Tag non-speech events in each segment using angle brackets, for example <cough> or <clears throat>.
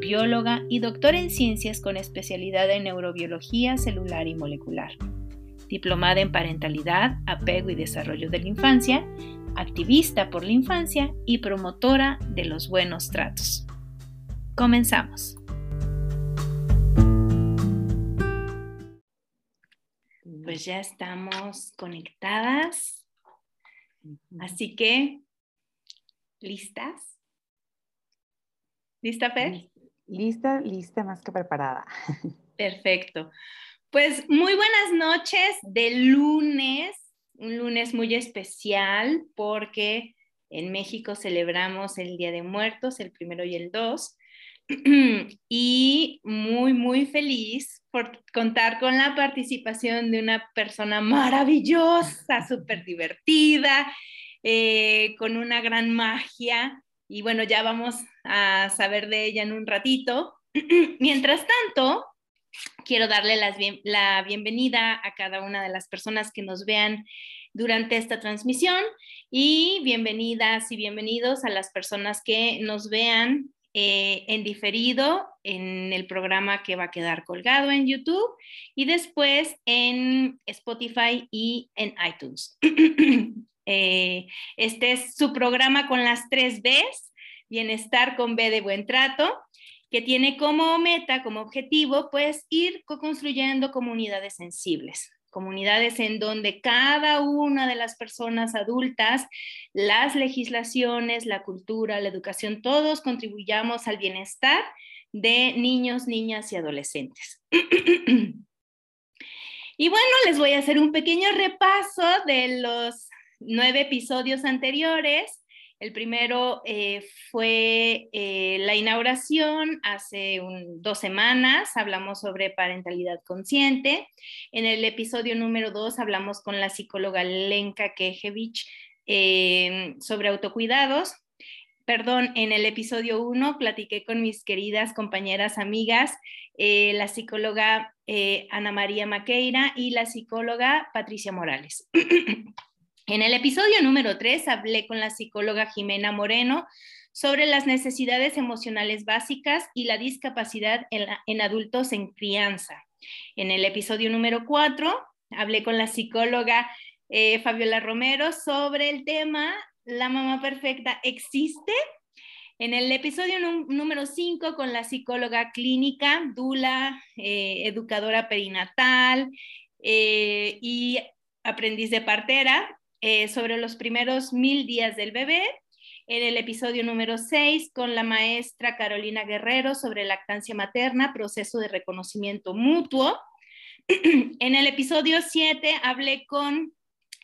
bióloga y doctora en ciencias con especialidad en neurobiología celular y molecular. Diplomada en parentalidad, apego y desarrollo de la infancia, activista por la infancia y promotora de los buenos tratos. Comenzamos. Pues ya estamos conectadas. Así que, ¿listas? ¿Lista, Fer? Lista, lista, más que preparada. <laughs> Perfecto. Pues muy buenas noches de lunes, un lunes muy especial porque en México celebramos el Día de Muertos, el primero y el dos, <clears throat> y muy, muy feliz por contar con la participación de una persona maravillosa, súper divertida, eh, con una gran magia. Y bueno, ya vamos a saber de ella en un ratito. <clears throat> Mientras tanto, quiero darle la bienvenida a cada una de las personas que nos vean durante esta transmisión y bienvenidas y bienvenidos a las personas que nos vean eh, en diferido en el programa que va a quedar colgado en YouTube y después en Spotify y en iTunes. <clears throat> Eh, este es su programa con las tres Bs, bienestar con B de buen trato, que tiene como meta, como objetivo, pues ir co-construyendo comunidades sensibles, comunidades en donde cada una de las personas adultas, las legislaciones, la cultura, la educación, todos contribuyamos al bienestar de niños, niñas y adolescentes. <clears throat> y bueno, les voy a hacer un pequeño repaso de los nueve episodios anteriores el primero eh, fue eh, la inauguración hace dos semanas, hablamos sobre parentalidad consciente. En el episodio número dos hablamos con la psicóloga Lenka Kejevich eh, sobre autocuidados. Perdón, en el episodio uno platiqué con mis queridas compañeras amigas, la psicóloga Ana María Maqueira y la psicóloga Patricia Morales. <clears throat> En el episodio número 3 hablé con la psicóloga Jimena Moreno sobre las necesidades emocionales básicas y la discapacidad en, adultos en crianza. En el episodio número 4 hablé con la psicóloga eh, Fabiola Romero sobre el tema ¿La mamá perfecta existe? En el episodio número 5 con la psicóloga clínica, Dula, eh, educadora perinatal eh, y aprendiz de partera, eh, sobre los primeros mil días del bebé, en el episodio número 6 con la maestra Carolina Guerrero sobre lactancia materna, proceso de reconocimiento mutuo. <clears throat> en el episodio 7 hablé con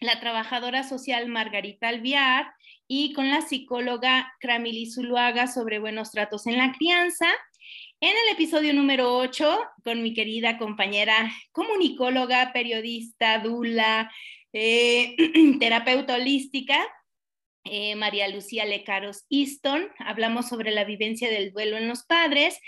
la trabajadora social Margarita Alviar y con la psicóloga Cramili Zuluaga sobre buenos tratos en la crianza. En el episodio número 8, con mi querida compañera comunicóloga, periodista, Dula, eh, <clears throat> terapeuta holística, eh, María Lucía Lecaros Easton. Hablamos sobre la vivencia del duelo en los padres.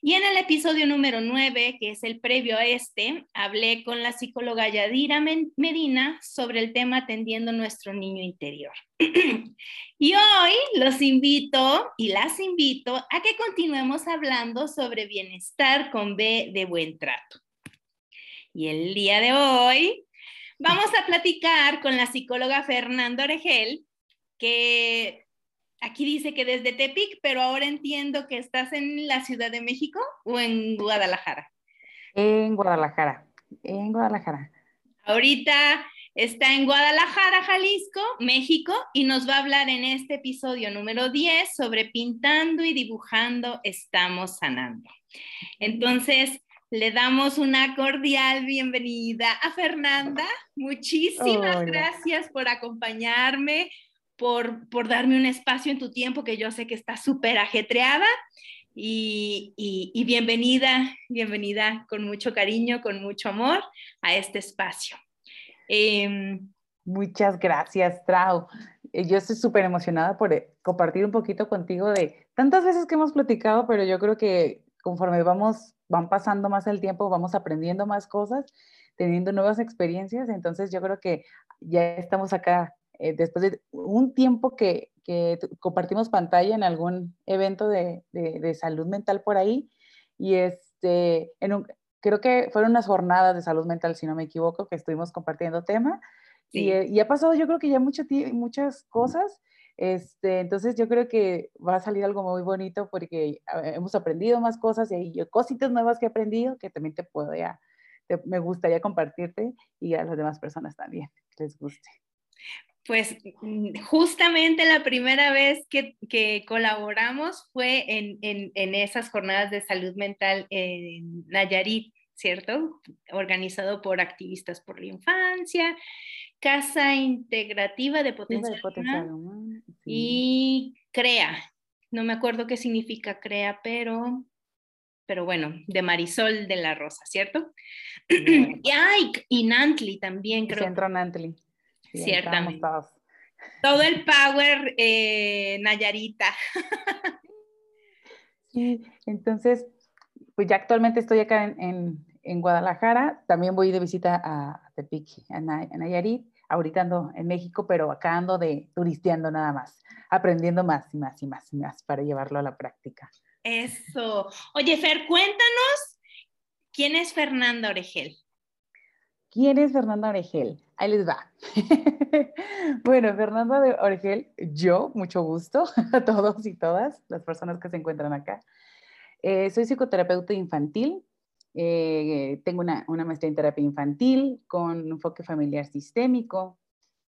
Y en el episodio número 9, que es el previo a este, hablé con la psicóloga Yadira Medina sobre el tema atendiendo nuestro niño interior. <clears throat> y hoy los invito y las invito a que continuemos hablando sobre bienestar con B de buen trato. Y el día de hoy Vamos a platicar con la psicóloga Fernanda Oregel, que aquí dice que desde Tepic, pero ahora entiendo que estás en la Ciudad de México o en Guadalajara. En Guadalajara, en Guadalajara. Ahorita está en Guadalajara, Jalisco, México, y nos va a hablar en este episodio número 10 sobre pintando y dibujando estamos sanando. Entonces, le damos una cordial bienvenida a Fernanda. Muchísimas gracias por acompañarme, por, por darme un espacio en tu tiempo que yo sé que está súper ajetreada. y, bienvenida, bienvenida con mucho cariño, con mucho amor a este espacio. Em, Muchas gracias, Trau. Eh, yo estoy súper emocionada por eh, compartir un poquito contigo de tantas veces que hemos platicado, pero yo creo que conforme vamos, van pasando más el tiempo, vamos aprendiendo más cosas, teniendo nuevas experiencias. Entonces yo creo que ya estamos acá eh, después de un tiempo que, que, compartimos pantalla en algún evento de, de, salud mental por ahí. Y este, en un, creo que fueron unas jornadas de salud mental, si no me equivoco, que estuvimos compartiendo tema. Y, eh, y, ha pasado yo creo que ya mucho, muchas cosas. Este, entonces yo creo que va a salir algo muy bonito porque hemos aprendido más cosas y hay cositas nuevas que he aprendido que también te puedo ya, me gustaría compartirte y a las demás personas también que les guste pues mm, justamente la primera vez que, colaboramos fue en, esas jornadas de salud mental en Nayarit, ¿cierto? Organizado por activistas por la infancia, Casa Integrativa de Potencial, y CREA. No me acuerdo qué significa CREA, pero, pero bueno, de Marisol de la Rosa, ¿cierto? <clears throat> y, ay, y Nantli también, creo. Centro Nantli. Ciertamente. Todo el power eh, Nayarita. sí, entonces, pues ya actualmente estoy acá en, en, Guadalajara, también voy de visita a Tepic, a, Nayarit, ahorita ando en México, pero acá ando de turisteando nada más, aprendiendo más y más y más y más para llevarlo a la práctica. Eso. Oye, Fer, cuéntanos, ¿quién es Fernanda Oregel? ¿Quién es Fernanda Oregel? Ahí les va. <laughs> bueno, Fernanda Oregel, yo, mucho gusto <laughs> a todos y todas las personas que se encuentran acá. Eh, soy psicoterapeuta infantil. Eh, tengo una, maestría en terapia infantil con enfoque familiar sistémico.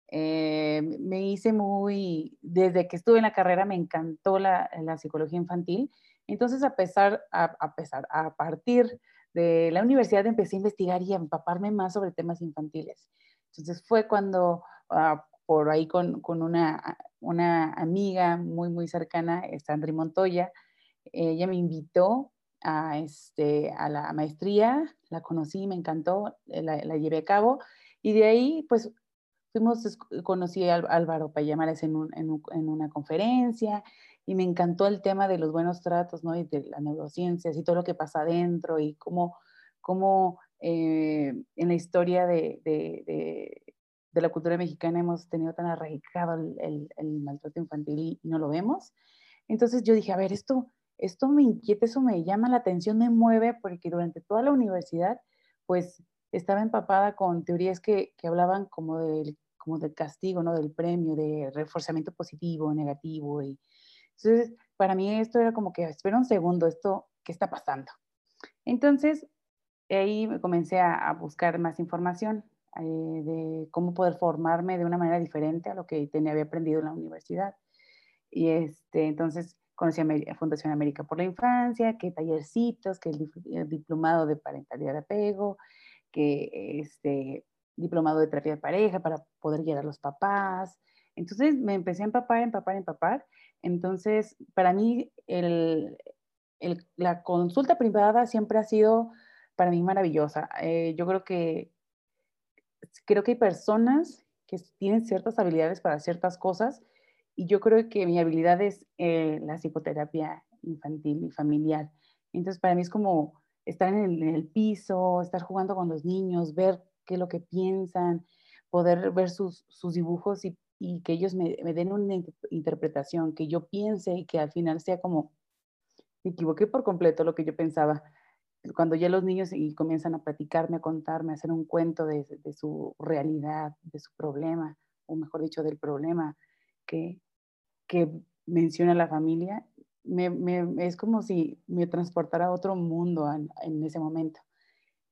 Eh, me hice muy, desde que estuve en la carrera me encantó la, psicología infantil. Entonces, a pesar, a pesar, a partir de la universidad empecé a investigar y a empaparme más sobre temas infantiles. Entonces fue cuando ah, por ahí con, una, una, amiga muy, muy cercana, Sandri Montoya, ella me invitó a, este, a la maestría, la conocí, me encantó, la, llevé a cabo y de ahí pues fuimos, conocí a Álvaro Payamares en, en, en una conferencia y me encantó el tema de los buenos tratos, ¿no? Y de las neurociencias y todo lo que pasa adentro y cómo, cómo eh, en la historia de, de, de, la cultura mexicana hemos tenido tan arraigado el, el, maltrato infantil y, no lo vemos. Entonces yo dije, a ver, esto, esto me inquieta, eso me llama la atención, me mueve, porque durante toda la universidad, pues estaba empapada con teorías que, que hablaban como del, como del castigo, ¿no? Del premio, de reforzamiento positivo, negativo y, entonces, para mí esto era como que, espera un segundo, esto, ¿qué está pasando? Entonces, ahí comencé a, buscar más información eh, de cómo poder formarme de una manera diferente a lo que tenía, había aprendido en la universidad. Y este, entonces conocí a Fundación América por la Infancia, que tallercitos, que el, diplomado de parentalidad de apego, que este diplomado de terapia de pareja para poder llegar a los papás. Entonces me empecé a empapar, empapar, empapar entonces, para mí, la consulta privada siempre ha sido para mí maravillosa. Eh, yo creo que, creo que hay personas que tienen ciertas habilidades para ciertas cosas y yo creo que mi habilidad es eh, la psicoterapia infantil y familiar. Entonces, para mí es como estar en el, piso, estar jugando con los niños, ver qué es lo que piensan, poder ver sus, sus dibujos y que ellos me, den una interpretación, que yo piense y que al final sea como, me equivoqué por completo lo que yo pensaba. Cuando ya los niños y comienzan a platicarme, a contarme, a hacer un cuento de, su realidad, de su problema, o mejor dicho, del problema que, que menciona la familia, es como si me transportara a otro mundo en, en ese momento.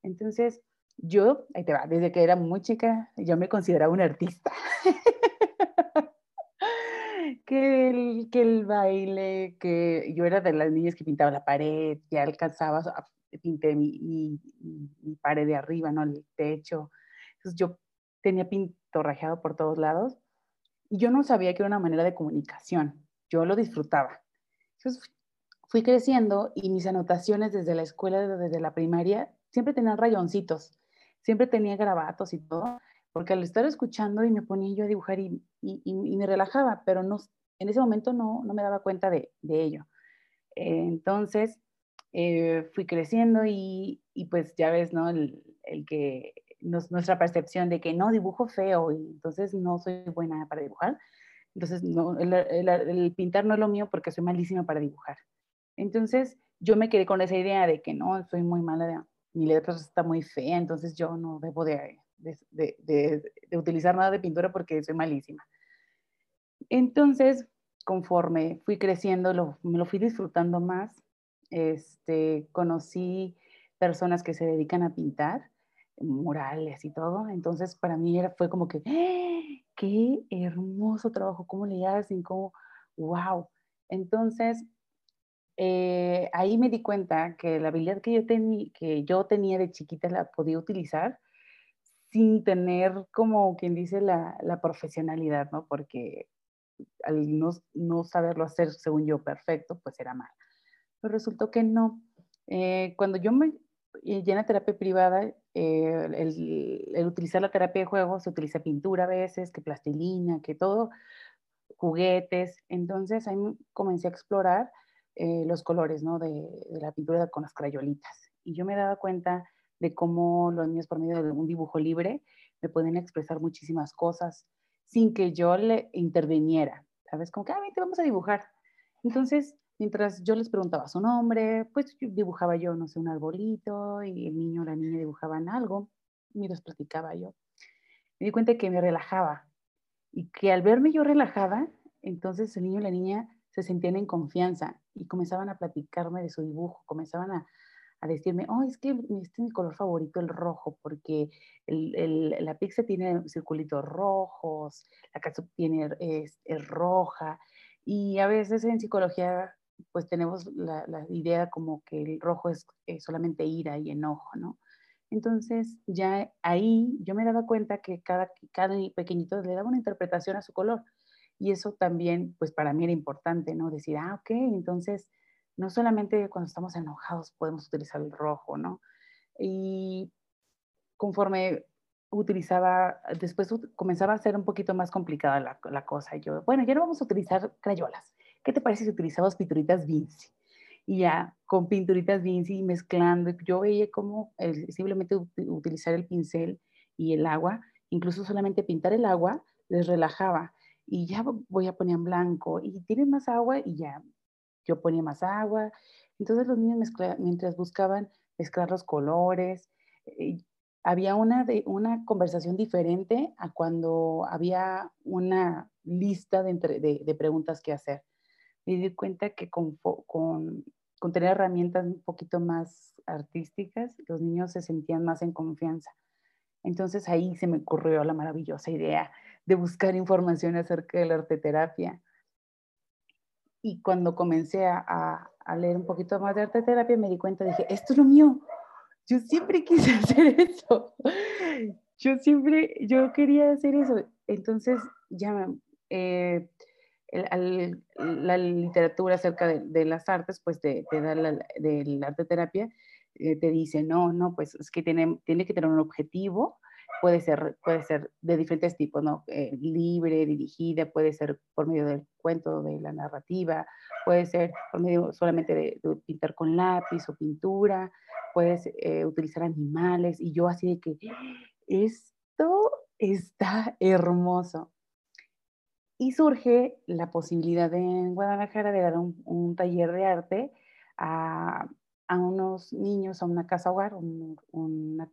Entonces, yo, ahí te va, desde que era muy chica, yo me consideraba una artista. <laughs> que, el, que el baile, que yo era de las niñas que pintaba la pared, ya alcanzaba, pinté mi, mi, pared de arriba, ¿no? El techo. Entonces yo tenía pintorrajeado por todos lados y yo no sabía que era una manera de comunicación. Yo lo disfrutaba. Entonces fui creciendo y mis anotaciones desde la escuela, desde la primaria, siempre tenían rayoncitos, siempre tenía grabatos y todo, porque al estar escuchando y me ponía yo a dibujar y, me relajaba, pero no, en ese momento no, me daba cuenta de, ello. entonces, eh, fui creciendo y, pues ya ves, ¿no? El, que nuestra percepción de que no dibujo feo y entonces no soy buena para dibujar. Entonces, no, el, pintar no es lo mío porque soy malísima para dibujar. Entonces, yo me quedé con esa idea de que no, soy muy mala, de, mi letra está muy fea, entonces yo no debo de, de, utilizar nada de pintura porque soy malísima. Entonces, conforme fui creciendo, lo, me lo fui disfrutando más. Este, conocí personas que se dedican a pintar, murales y todo. Entonces, para mí era, fue como que, ¡Ah! qué hermoso trabajo, cómo le hacen, cómo, wow. Entonces, eh, ahí me di cuenta que la habilidad que yo, que yo tenía de chiquita la podía utilizar sin tener como quien dice la, profesionalidad, ¿no? Porque al no, saberlo hacer, según yo, perfecto, pues era mal. Pero resultó que no. Eh, cuando yo me llené a terapia privada, eh, el, el, utilizar la terapia de juego, se utiliza pintura a veces, que plastilina, que todo, juguetes. Entonces ahí comencé a explorar eh, los colores, ¿no? De, la pintura con las crayolitas. Y yo me daba cuenta de cómo los niños por medio de un dibujo libre me pueden expresar muchísimas cosas sin que yo le interviniera, ¿sabes? Como que, ah, te vamos a dibujar. Entonces, mientras yo les preguntaba su nombre, pues dibujaba yo, no sé, un arbolito y el niño o la niña dibujaban algo y los platicaba yo. Me di cuenta que me relajaba y que al verme yo relajada, entonces el niño o la niña se sentían en confianza y comenzaban a platicarme de su dibujo, comenzaban a, a decirme, oh, es que este es mi color favorito, el rojo, porque el, el, la pizza tiene circulitos rojos, la catsup tiene, es, es, roja, y a veces en psicología pues tenemos la, idea como que el rojo es, solamente ira y enojo, ¿no? Entonces ya ahí yo me daba cuenta que cada, cada pequeñito le daba una interpretación a su color. Y eso también, pues para mí era importante, ¿no? Decir, ah, ok, entonces no solamente cuando estamos enojados podemos utilizar el rojo, ¿no? Y conforme utilizaba, después comenzaba a ser un poquito más complicada la, la cosa. yo, bueno, ya no vamos a utilizar crayolas. ¿Qué te parece si utilizamos pinturitas Vinci? Y ya con pinturitas Vinci mezclando, yo veía cómo simplemente utilizar el pincel y el agua, incluso solamente pintar el agua, les relajaba y ya voy a poner en blanco y tiene más agua y ya yo ponía más agua. Entonces los niños mientras buscaban mezclar los colores, eh, había una, de, una conversación diferente a cuando había una lista de, de, preguntas que hacer. Me di cuenta que con, con, con tener herramientas un poquito más artísticas, los niños se sentían más en confianza. Entonces ahí se me ocurrió la maravillosa idea de buscar información acerca de la arteterapia. Y cuando comencé a, a, leer un poquito más de arteterapia, me di cuenta, dije, esto es lo mío. Yo siempre quise <laughs> hacer eso. Yo siempre, yo quería hacer eso. Entonces, ya eh, la literatura acerca de, las artes, pues te, te da la, de la arteterapia, eh, te dice, no, no, pues es que tiene, tiene que tener un objetivo, puede ser, puede ser de diferentes tipos, ¿no? Eh, libre, dirigida, puede ser por medio del cuento, de la narrativa, puede ser por medio solamente de, pintar con lápiz o pintura, puedes eh, utilizar animales y yo así de que esto está hermoso. Y surge la posibilidad en Guadalajara de dar un, taller de arte a, a, unos niños, a una casa hogar, una,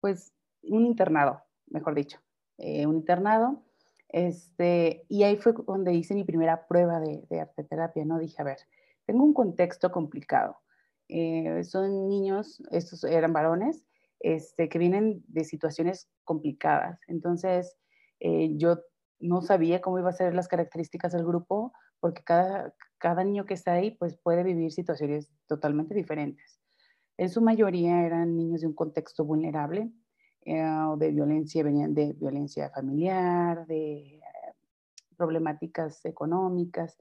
pues un internado, mejor dicho, eh, un internado. Este, y ahí fue donde hice mi primera prueba de, de arte terapia, ¿no? Dije, a ver, tengo un contexto complicado. Eh, son niños, estos eran varones, este, que vienen de situaciones complicadas. Entonces, eh, yo no sabía cómo iba a ser las características del grupo, porque cada, cada niño que está ahí, pues puede vivir situaciones totalmente diferentes. En su mayoría eran niños de un contexto vulnerable, eh, de violencia, venían de violencia familiar, de eh, problemáticas económicas.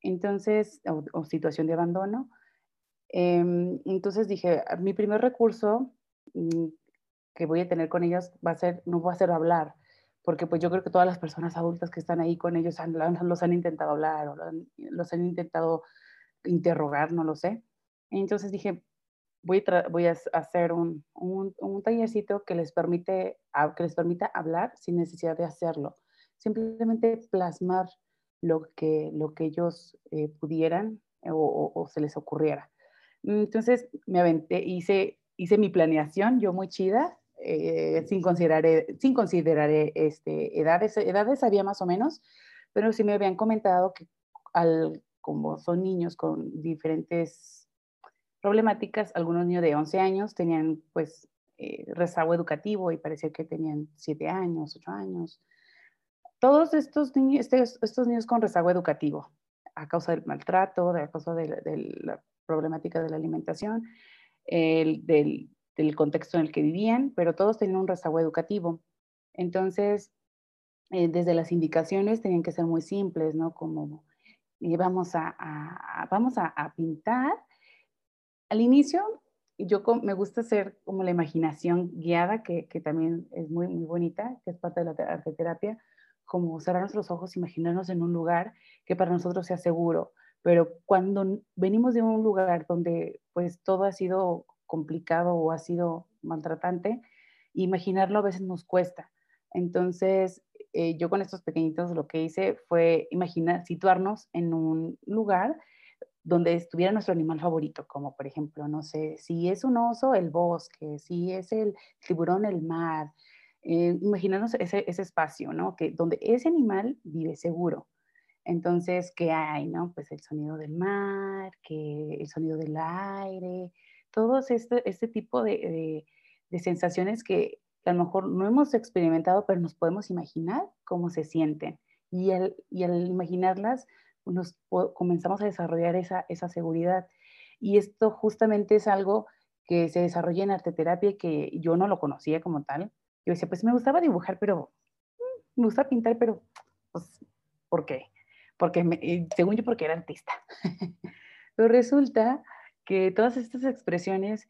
Entonces, o, situación de abandono. Em, entonces dije, mi primer recurso mm, que voy a tener con ellos va a ser, no va a ser hablar, porque pues yo creo que todas las personas adultas que están ahí con ellos han, los han intentado hablar o los han intentado interrogar, no lo sé. Entonces dije, voy voy a hacer un, un, un, tallercito que les, permite, que les permita hablar sin necesidad de hacerlo. Simplemente plasmar lo que, lo que ellos eh, pudieran o, o, se les ocurriera. Entonces me aventé, hice, hice mi planeación, yo muy chida, eh, sin considerar, sin considerar este, edades, edades había más o menos, pero sí me habían comentado que al, como son niños con diferentes problemáticas, algunos niños de 11 años tenían pues eh, rezago educativo y parecía que tenían 7 años, 8 años. Todos estos niños, estos, estos niños con rezago educativo, a causa del maltrato, a causa de la, problemática de la alimentación, el, del, del, contexto en el que vivían, pero todos tenían un rezago educativo. Entonces, eh, desde las indicaciones tenían que ser muy simples, ¿no? Como vamos a, vamos a, pintar. Al inicio, yo me gusta hacer como la imaginación guiada, que, que, también es muy, muy bonita, que es parte de la arte terapia, como cerrar nuestros ojos, imaginarnos en un lugar que para nosotros sea seguro. Pero cuando venimos de un lugar donde pues todo ha sido complicado o ha sido maltratante, imaginarlo a veces nos cuesta. Entonces, eh, yo con estos pequeñitos lo que hice fue imaginar, situarnos en un lugar donde estuviera nuestro animal favorito, como por ejemplo, no sé, si es un oso, el bosque, si es el tiburón, el mar. Eh, imaginarnos ese, ese, espacio, ¿no? Que, donde ese animal vive seguro. Entonces, ¿qué hay, no? Pues el sonido del mar, que el sonido del aire, todos este, este tipo de, de sensaciones que a lo mejor no hemos experimentado, pero nos podemos imaginar cómo se sienten. Y al, y al imaginarlas, nos comenzamos a desarrollar esa, esa seguridad. Y esto justamente es algo que se desarrolla en arte terapia que yo no lo conocía como tal. Yo decía, pues me gustaba dibujar, pero mm, me gusta pintar, pero pues, ¿por qué? Porque según yo, porque era artista. <laughs> pero resulta que todas estas expresiones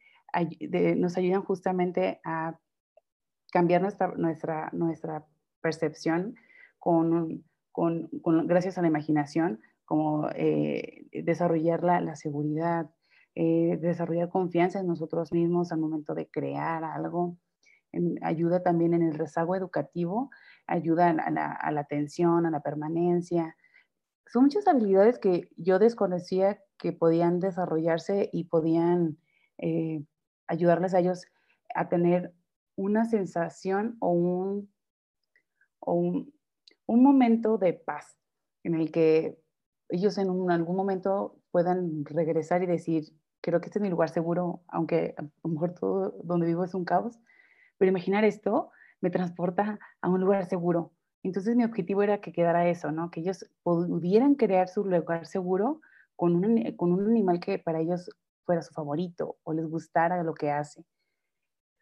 nos ayudan justamente a cambiar nuestra, nuestra, nuestra percepción con, con, con, gracias a la imaginación, como eh, desarrollar la, la seguridad, eh, desarrollar confianza en nosotros mismos al momento de crear algo. ayuda también en el rezago educativo, ayuda a la, a la atención, a la permanencia. Son muchas habilidades que yo desconocía que podían desarrollarse y podían eh, ayudarles a ellos a tener una sensación o un, un, momento de paz en el que ellos en algún momento puedan regresar y decir, creo que este es mi lugar seguro, aunque a lo mejor todo donde vivo es un caos, pero imaginar esto me transporta a un lugar seguro. Entonces mi objetivo era que quedara eso, ¿no? Que ellos pudieran crear su lugar seguro con un, con un animal que para ellos fuera su favorito o les gustara lo que hace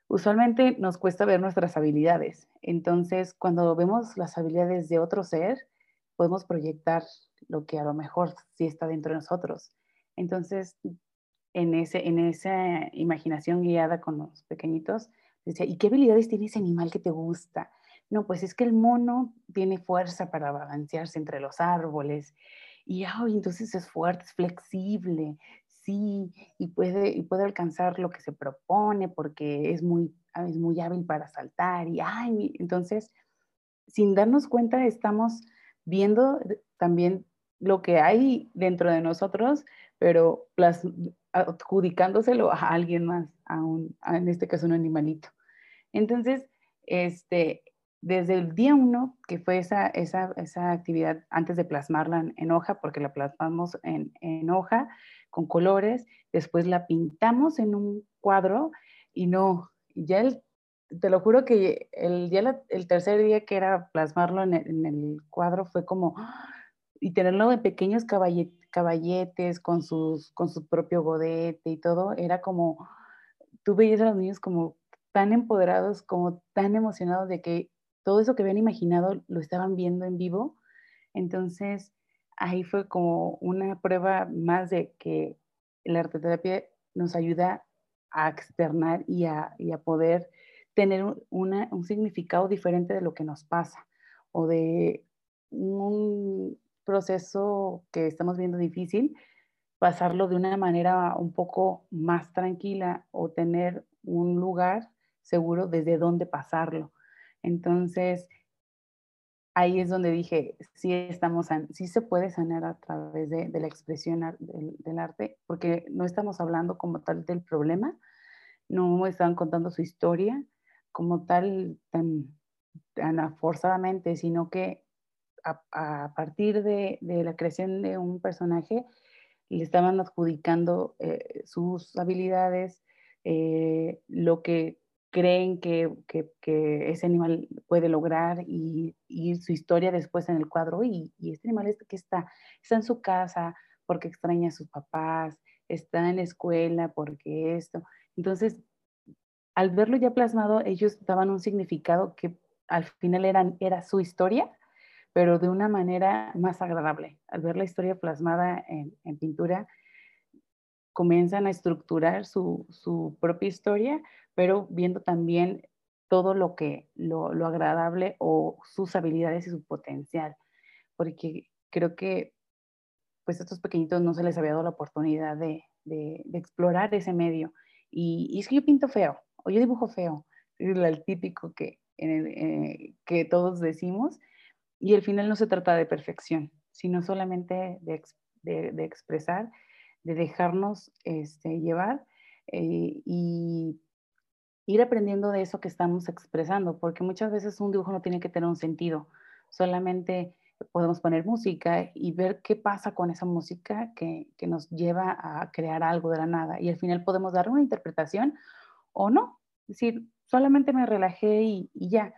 usualmente nos cuesta ver nuestras habilidades. Entonces, cuando vemos las habilidades de otro ser, podemos proyectar lo que a lo mejor sí está dentro de nosotros. Entonces, en, ese, en esa imaginación guiada con los pequeñitos, decía, ¿y qué habilidades tiene ese animal que te gusta? No, pues es que el mono tiene fuerza para balancearse entre los árboles. Y entonces es fuerte, es flexible, sí y puede, y puede alcanzar lo que se propone porque es muy, es muy hábil para saltar y ay, entonces sin darnos cuenta estamos viendo también lo que hay dentro de nosotros, pero adjudicándoselo a alguien más, a un, en este caso un animalito. Entonces, este, desde el día uno, que fue esa, esa, esa actividad antes de plasmarla en, hoja, porque la plasmamos en, en, hoja con colores, después la pintamos en un cuadro y no, ya el, te lo juro que el, ya el tercer día que era plasmarlo en el, en el cuadro fue como, y tenerlo en pequeños caballetes con, sus, con su propio godete y todo, era como, tú veías a los niños como tan empoderados, como tan emocionados de que todo eso que habían imaginado lo estaban viendo en vivo. Entonces, ahí fue como una prueba más de que la arteterapia nos ayuda a externar y a, poder tener un significado diferente de lo que nos pasa o de un proceso que estamos viendo difícil, pasarlo de una manera un poco más tranquila o tener un lugar seguro desde donde pasarlo. Entonces, ahí es donde dije, sí, estamos, sí se puede sanar a través de, la expresión del, arte, porque no estamos hablando como tal del problema, no están contando su historia como tal tan, tan forzadamente, sino que a, partir de, la creación de un personaje, le estaban adjudicando eh, sus habilidades, eh, lo que creen que, ese animal puede lograr y, su historia después en el cuadro. Y, este animal es que está, está en su casa porque extraña a sus papás, está en la escuela porque esto. Entonces, al verlo ya plasmado, ellos daban un significado que al final eran, era su historia, pero de una manera más agradable. Al ver la historia plasmada en, en pintura, comienzan a estructurar su, su, propia historia, pero viendo también todo lo que, lo, lo, agradable o sus habilidades y su potencial, porque creo que pues a estos pequeñitos no se les había dado la oportunidad de, de, explorar ese medio. Y, y, es que yo pinto feo, o yo dibujo feo, es el típico que, eh, que todos decimos, y al final no se trata de perfección, sino solamente de, de, de expresar de dejarnos este, llevar eh, y ir aprendiendo de eso que estamos expresando, porque muchas veces un dibujo no tiene que tener un sentido, solamente podemos poner música y ver qué pasa con esa música que, que nos lleva a crear algo de la nada y al final podemos dar una interpretación o no, es decir, solamente me relajé y, y ya.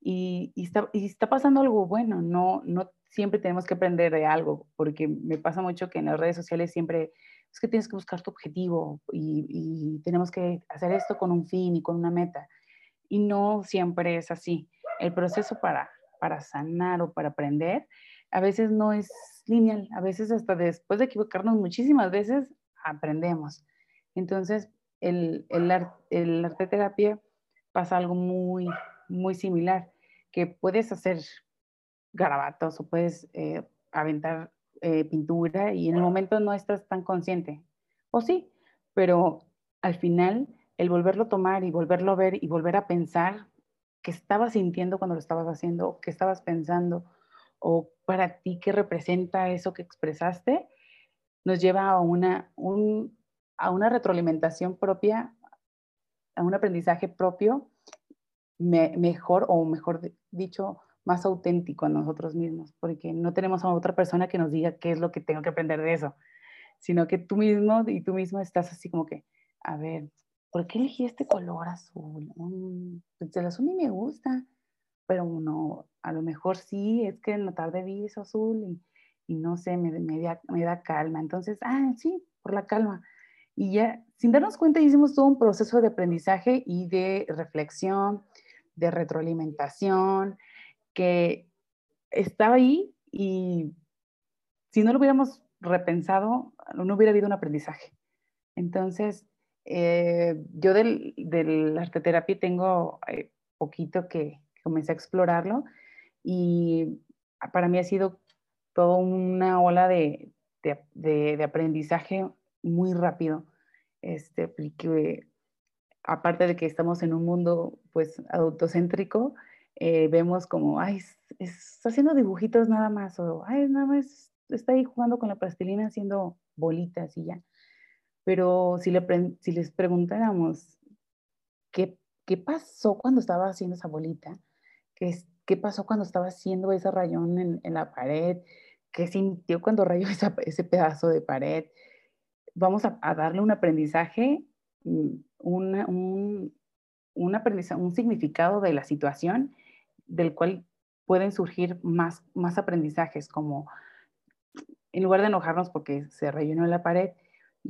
Y, y, está, y, está, pasando algo bueno, no, no siempre tenemos que aprender de algo, porque me pasa mucho que en las redes sociales siempre es que tienes que buscar tu objetivo y, tenemos que hacer esto con un fin y con una meta. Y no siempre es así. El proceso para, para sanar o para aprender a veces no es lineal, a veces hasta después de equivocarnos muchísimas veces aprendemos. Entonces, el, el, el arte terapia pasa algo muy, muy similar, que puedes hacer garabatos o puedes eh, aventar eh, pintura y en el momento no estás tan consciente. O sí, pero al final el volverlo a tomar y volverlo a ver y volver a pensar qué estabas sintiendo cuando lo estabas haciendo, qué estabas pensando o para ti qué representa eso que expresaste, nos lleva a una, a una retroalimentación propia, a un aprendizaje propio mejor o mejor dicho, más auténtico a nosotros mismos, porque no tenemos a otra persona que nos diga qué es lo que tengo que aprender de eso, sino que tú mismo y tú mismo estás así como que, a ver, ¿por qué elegí este color azul? Mm, pues el azul ni me gusta, pero no, a lo mejor sí, es que en la tarde vi eso azul y, y no sé, me, me, da, me da calma. Entonces, ah, sí, por la calma. Y ya, sin darnos cuenta, hicimos todo un proceso de aprendizaje y de reflexión, de retroalimentación, que estaba ahí y si no lo hubiéramos repensado, no hubiera habido un aprendizaje. Entonces, eh, yo del, del arteterapia tengo eh, poquito que, comencé a explorarlo y para mí ha sido toda una ola de, aprendizaje muy rápido. Este, aparte de que estamos en un mundo pues autocéntrico, eh, vemos como, ay, está haciendo dibujitos nada más, o, ay, nada más está ahí jugando con la plastilina haciendo bolitas y ya. Pero si, le, si les preguntáramos, ¿qué, ¿qué pasó cuando estaba haciendo esa bolita? ¿Qué, qué pasó cuando estaba haciendo ese rayón en, en la pared? ¿Qué sintió cuando rayó <laughs> ese pedazo de pared? Vamos a, a darle un aprendizaje, mm, una, un, un, aprendizaje, un significado de la situación del cual pueden surgir más, más aprendizajes, como en lugar de enojarnos porque se rellenó la pared,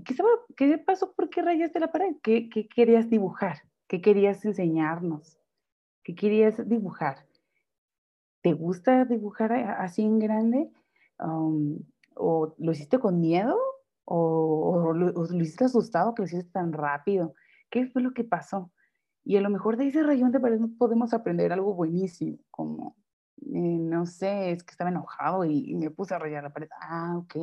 ¿qué, qué pasó? ¿Por qué rayaste la pared? ¿Qué, ¿Qué querías dibujar? ¿Qué querías enseñarnos? ¿Qué querías dibujar? ¿Te gusta dibujar así en grande? o lo hiciste con miedo o, lo, hiciste asustado que lo hiciste tan rápido. ¿Qué fue lo que pasó? Y a lo mejor de ese rayón de pared podemos aprender algo buenísimo, como, eh, no sé, es que estaba enojado y, me puse a rayar la pared. Ah, ok.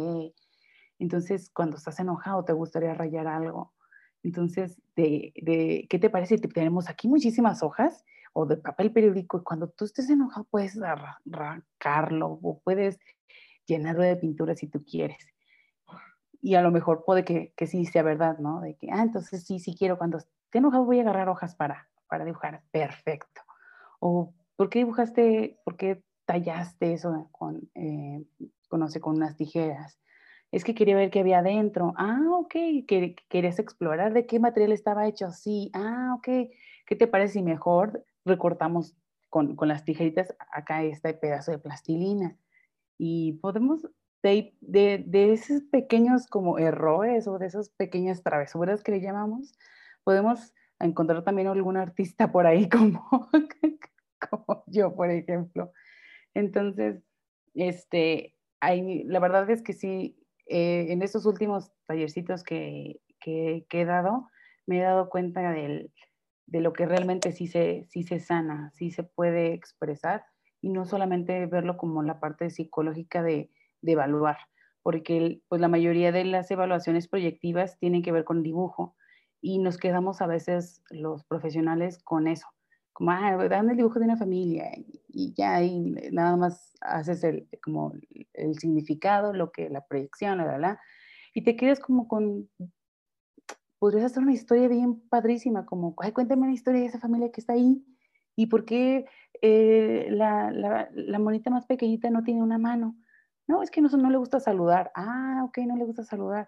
Entonces, cuando estás enojado, te gustaría rayar algo. Entonces, de, de, ¿qué te parece? Tenemos aquí muchísimas hojas o de papel periódico y cuando tú estés enojado puedes arrancarlo o puedes llenarlo de pintura si tú quieres. Y a lo mejor puede que, que sí sea verdad, ¿no? De que, ah, entonces sí, sí quiero, cuando esté enojado voy a agarrar hojas para, para dibujar. Perfecto. O, ¿por qué dibujaste, por qué tallaste eso con, eh, con, con unas tijeras? Es que quería ver qué había adentro. Ah, ok. ¿Querías explorar de qué material estaba hecho? Sí. Ah, ok. ¿Qué te parece si mejor recortamos con, con las tijeritas acá este pedazo de plastilina? y podemos, de, de, esos pequeños como errores o de esas pequeñas travesuras que le llamamos, podemos encontrar también algún artista por ahí <laughs> como, como yo, por ejemplo. Entonces, este, hay, la verdad es que sí, eh, en estos últimos tallercitos que, que, que, he dado, me he dado cuenta del, de lo que realmente sí se, sí se sana, sí se puede expresar y no solamente verlo como la parte psicológica de, de evaluar, porque pues la mayoría de las evaluaciones proyectivas tienen que ver con dibujo y nos quedamos a veces los profesionales con eso, como, ah, el dibujo de una familia y ya ahí nada más haces el, como el significado, lo que la proyección, la, la, la, y te quedas como con, podrías hacer una historia bien padrísima, como, ay, cuéntame una historia de esa familia que está ahí y por qué eh, la, la, monita más pequeñita no tiene una mano. No, es que no, no le gusta saludar. Ah, ok, no le gusta saludar.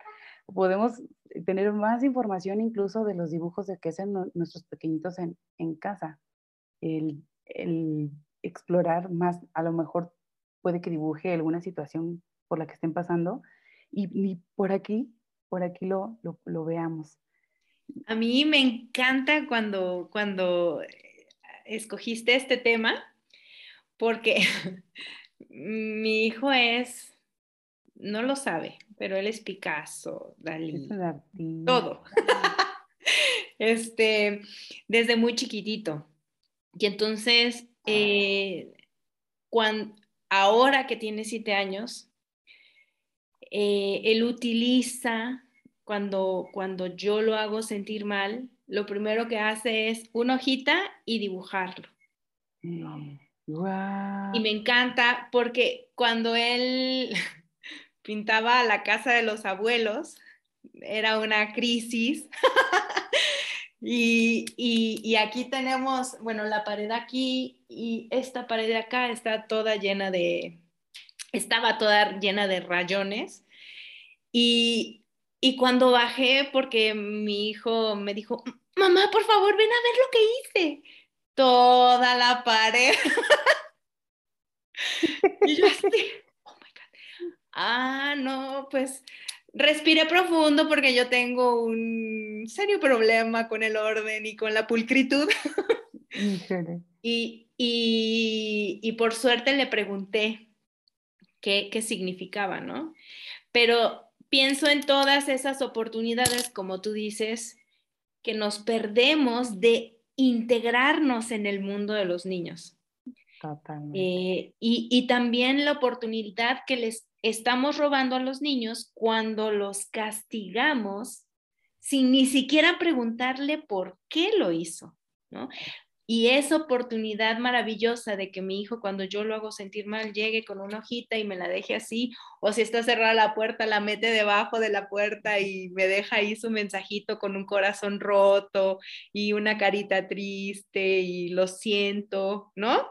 Podemos tener más información incluso de los dibujos de que hacen nuestros pequeñitos en, en casa. El, el, explorar más, a lo mejor puede que dibuje alguna situación por la que estén pasando y, y por aquí, por aquí lo, lo, lo, veamos. A mí me encanta cuando, cuando escogiste este tema porque <laughs> mi hijo es, no lo sabe, pero él es Picasso, Dalí, todo. <laughs> este, desde muy chiquitito. Y entonces, eh, cuando, ahora que tiene siete años, eh, él utiliza, cuando, cuando yo lo hago sentir mal, lo primero que hace es una hojita y dibujarlo. Y me encanta porque cuando él <laughs> pintaba la casa de los abuelos, era una crisis. <laughs> y, y, aquí tenemos, bueno, la pared aquí y esta pared de acá está toda llena de, estaba toda llena de rayones. Y, y cuando bajé, porque mi hijo me dijo, mamá, por favor, ven a ver lo que hice. Toda la pared. <laughs> y yo así. Ah, no, pues respiré profundo porque yo tengo un serio problema con el orden y con la pulcritud. <laughs> y, y, y, por suerte le pregunté qué, qué significaba, ¿no? Pero pienso en todas esas oportunidades, como tú dices, que nos perdemos de integrarnos en el mundo de los niños. Eh, y, y también la oportunidad que les estamos robando a los niños cuando los castigamos sin ni siquiera preguntarle por qué lo hizo, ¿no? Y esa oportunidad maravillosa de que mi hijo cuando yo lo hago sentir mal llegue con una hojita y me la deje así, o si está cerrada la puerta, la mete debajo de la puerta y me deja ahí su mensajito con un corazón roto y una carita triste y lo siento, ¿no?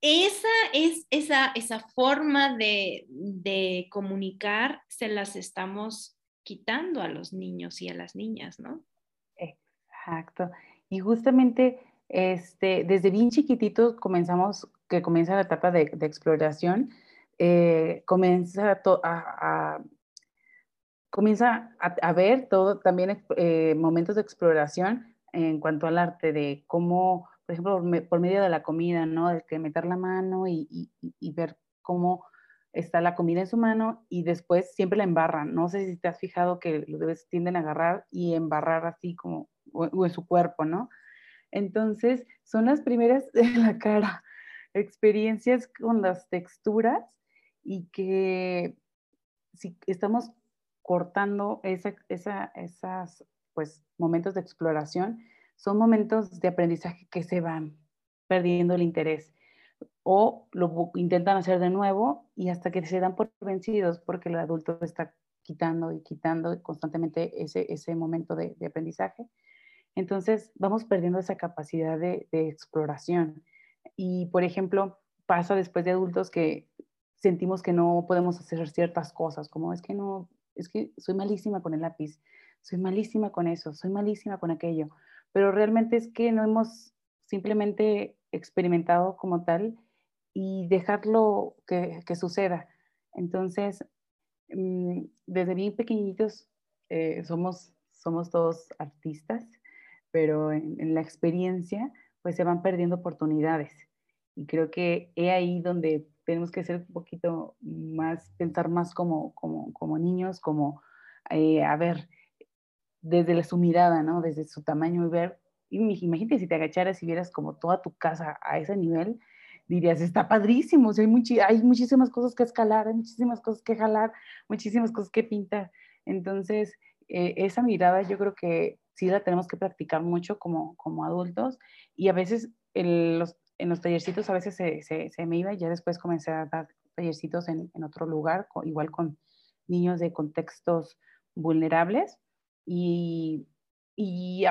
Esa es esa, esa forma de, de comunicar, se las estamos quitando a los niños y a las niñas, ¿no? Exacto. Y justamente este, desde bien chiquititos comenzamos, que comienza la etapa de, exploración, eh, comienza a, comienza a, ver todo, también eh, momentos de exploración en cuanto al arte, de cómo, por ejemplo, por medio de la comida, ¿no? De que meter la mano y, ver cómo está la comida en su mano y después siempre la embarran. No sé si te has fijado que los bebés tienden a agarrar y embarrar así como o, en su cuerpo, ¿no? Entonces, son las primeras <laughs> en la cara, experiencias con las texturas y que si estamos cortando esa, esa, esas pues, momentos de exploración, son momentos de aprendizaje que se van perdiendo el interés o lo intentan hacer de nuevo y hasta que se dan por vencidos porque el adulto está quitando y quitando constantemente ese, ese momento de, aprendizaje. Entonces vamos perdiendo esa capacidad de, de, exploración. Y, por ejemplo, pasa después de adultos que sentimos que no podemos hacer ciertas cosas, como es que no, es que soy malísima con el lápiz, soy malísima con eso, soy malísima con aquello, pero realmente es que no hemos simplemente experimentado como tal y dejarlo que, suceda. Entonces, mm, desde bien pequeñitos eh, somos, somos todos artistas, pero en, la experiencia pues se van perdiendo oportunidades. Y creo que he ahí donde tenemos que ser un poquito más, pensar más como, como, como niños, como, eh, a ver, desde su mirada, ¿no? Desde su tamaño y ver imagínate si te agacharas y vieras como toda tu casa a ese nivel, dirías, está padrísimo, hay, hay muchísimas cosas que escalar, hay muchísimas cosas que jalar, muchísimas cosas que pintar. Entonces, eh, esa mirada yo creo que sí la tenemos que practicar mucho como, como adultos y a veces en los, en los tallercitos a veces se, se, me iba y ya después comencé a dar tallercitos en, en otro lugar, igual con niños de contextos vulnerables y y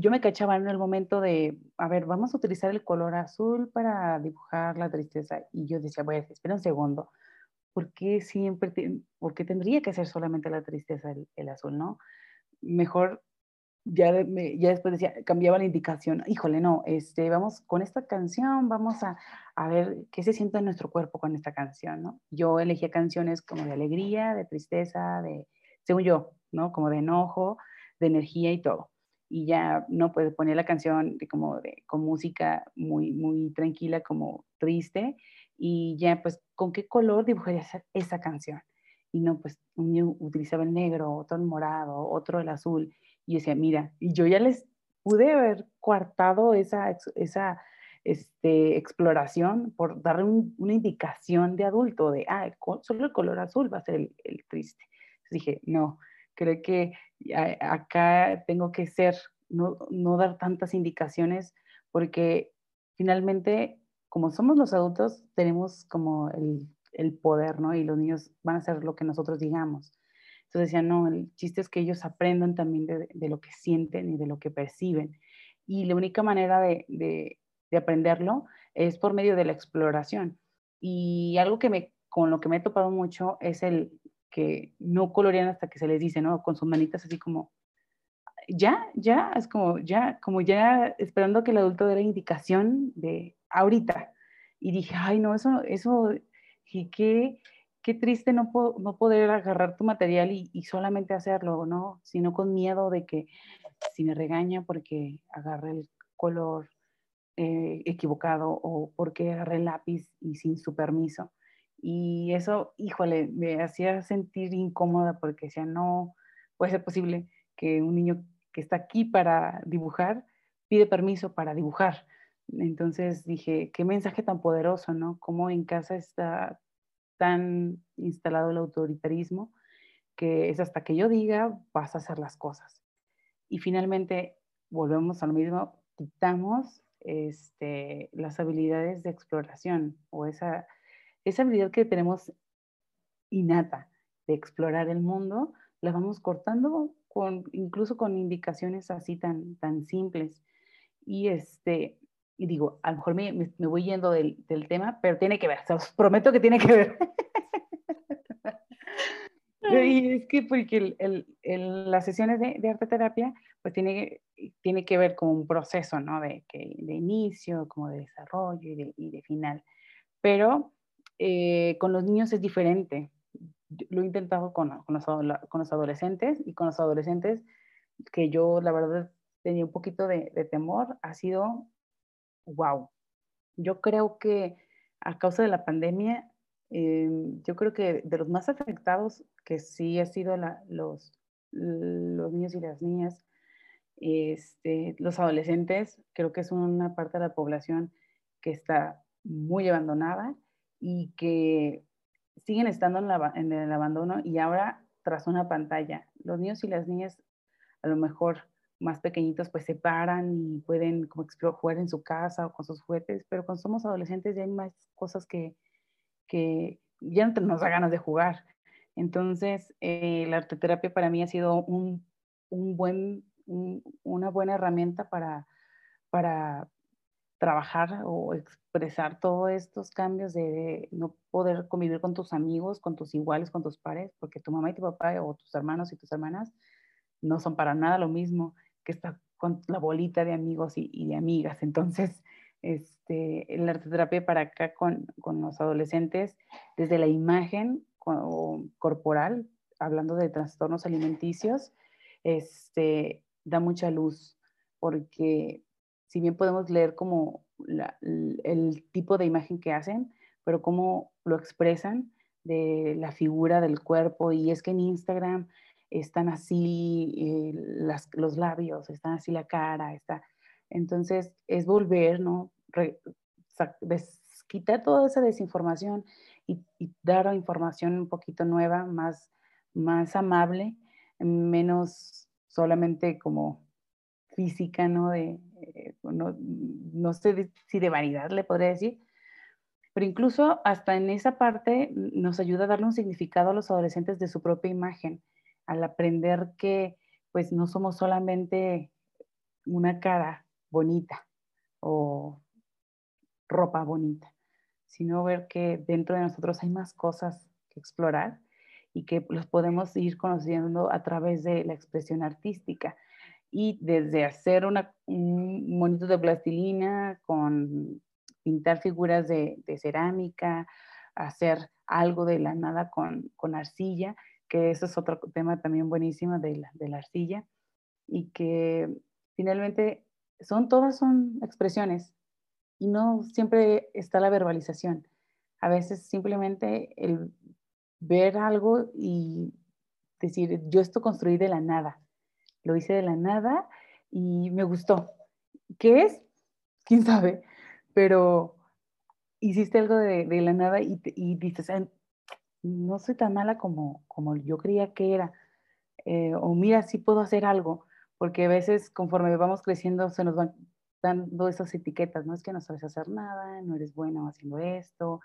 yo me cachaba en el momento de, a ver, vamos a utilizar el color azul para dibujar la tristeza. Y yo decía, bueno, espera un segundo, ¿por qué siempre, por qué tendría que ser solamente la tristeza el, azul, no? Mejor, ya, ya después decía, cambiaba la indicación, híjole, no, este, vamos con esta canción, vamos a, a ver qué se siente en nuestro cuerpo con esta canción, ¿no? Yo elegía canciones como de alegría, de tristeza, de, según yo, ¿no? Como de enojo, de energía y todo. Y ya no puedes poner la canción de como con música muy, muy tranquila, como triste, y ya pues con qué color dibujarías esa canción. Y no, pues uno utilizaba el negro, otro el morado, otro el azul. Y decía, mira, y yo ya les pude haber coartado esa, esa este, exploración por darle una indicación de adulto de, ah, solo el color azul va a ser el triste. Dije, no, creo que acá tengo que ser, no, no dar tantas indicaciones, porque finalmente, como somos los adultos, tenemos como el, el poder, ¿no? Y los niños van a hacer lo que nosotros digamos. Entonces decía, no, el chiste es que ellos aprendan también de, de, lo que sienten y de lo que perciben. Y la única manera de, de, de, aprenderlo es por medio de la exploración. Y algo que me, con lo que me he topado mucho es el, que no colorean hasta que se les dice, ¿no? Con sus manitas así como, ya, ya, es como, ya, como ya esperando que el adulto dé la indicación de ahorita. Y dije, ay, no, eso, eso, qué, qué triste no, no poder agarrar tu material y, solamente hacerlo, ¿no? Sino con miedo de que si me regaña porque agarré el color eh, equivocado o porque agarré el lápiz y sin su permiso. Y eso, híjole, me hacía sentir incómoda porque decía, no puede ser posible que un niño que está aquí para dibujar pide permiso para dibujar. Entonces dije, qué mensaje tan poderoso, ¿no? Cómo en casa está tan instalado el autoritarismo que es hasta que yo diga, vas a hacer las cosas. Y finalmente volvemos a lo mismo, quitamos este, las habilidades de exploración o esa esa habilidad que tenemos innata de explorar el mundo, la vamos cortando con, incluso con indicaciones así tan, tan simples. Y, este, y digo, a lo mejor me, me, voy yendo del, del, tema, pero tiene que ver, os prometo que tiene que ver. <laughs> y es que porque el, el, las sesiones de, de, arte terapia, pues tiene, tiene que ver con un proceso, ¿no? De, que, de inicio, como de desarrollo y de, y de final. Pero eh, con los niños es diferente. Lo he intentado con, los, adolescentes y con los adolescentes que yo la verdad tenía un poquito de, temor, ha sido wow. Yo creo que a causa de la pandemia Em, yo creo que de los más afectados, que sí ha sido los, los niños y las niñas, este, los adolescentes, creo que es una parte de la población que está muy abandonada y que siguen estando en, el abandono y ahora tras una pantalla. Los niños y las niñas, a lo mejor más pequeñitos, pues se paran y pueden como jugar en su casa o con sus juguetes, pero cuando somos adolescentes ya hay más cosas que, que ya no nos da ganas de jugar. Entonces, eh, la arteterapia para mí ha sido un, un buen, una buena herramienta para, para trabajar o expresar todos estos cambios de, no poder convivir con tus amigos, con tus iguales, con tus pares, porque tu mamá y tu papá o tus hermanos y tus hermanas no son para nada lo mismo que estar con la bolita de amigos y, de amigas. <laughs> Entonces, este, la arteterapia para acá con, con los adolescentes, desde la imagen corporal, hablando de trastornos alimenticios, este, da mucha luz, porque si bien podemos leer como el tipo de imagen que hacen, pero cómo lo expresan de la figura del cuerpo. Y es que en Instagram están así eh, los labios, están así la cara, está. Entonces es volver, ¿no? quitar toda esa desinformación y, dar información un poquito nueva, más, más amable, menos solamente como física, ¿no? De, eh, no, sé si de vanidad le podría decir, pero incluso hasta en esa parte nos ayuda a darle un significado a los adolescentes de su propia imagen, al aprender que pues no somos solamente una cara bonita o ropa bonita, sino ver que dentro de nosotros hay más cosas que explorar y que los podemos ir conociendo a través de la expresión artística y desde hacer una, un monito de plastilina con pintar figuras de, cerámica, hacer algo de la nada con, con, arcilla, que eso es otro tema también buenísimo de la, de la arcilla, y que finalmente son todas son expresiones y no siempre está la verbalización. A veces simplemente el ver algo y decir, yo esto construí de la nada, lo hice de la nada y me gustó. ¿Qué es? <laughs> ¿Quién sabe? Pero hiciste algo de, la nada y, y dices, no soy tan mala como, como yo creía que era. Eh, o mira, sí puedo hacer algo, porque a veces conforme vamos creciendo se nos van dando esas etiquetas, no es que no sabes hacer nada, no eres bueno haciendo esto,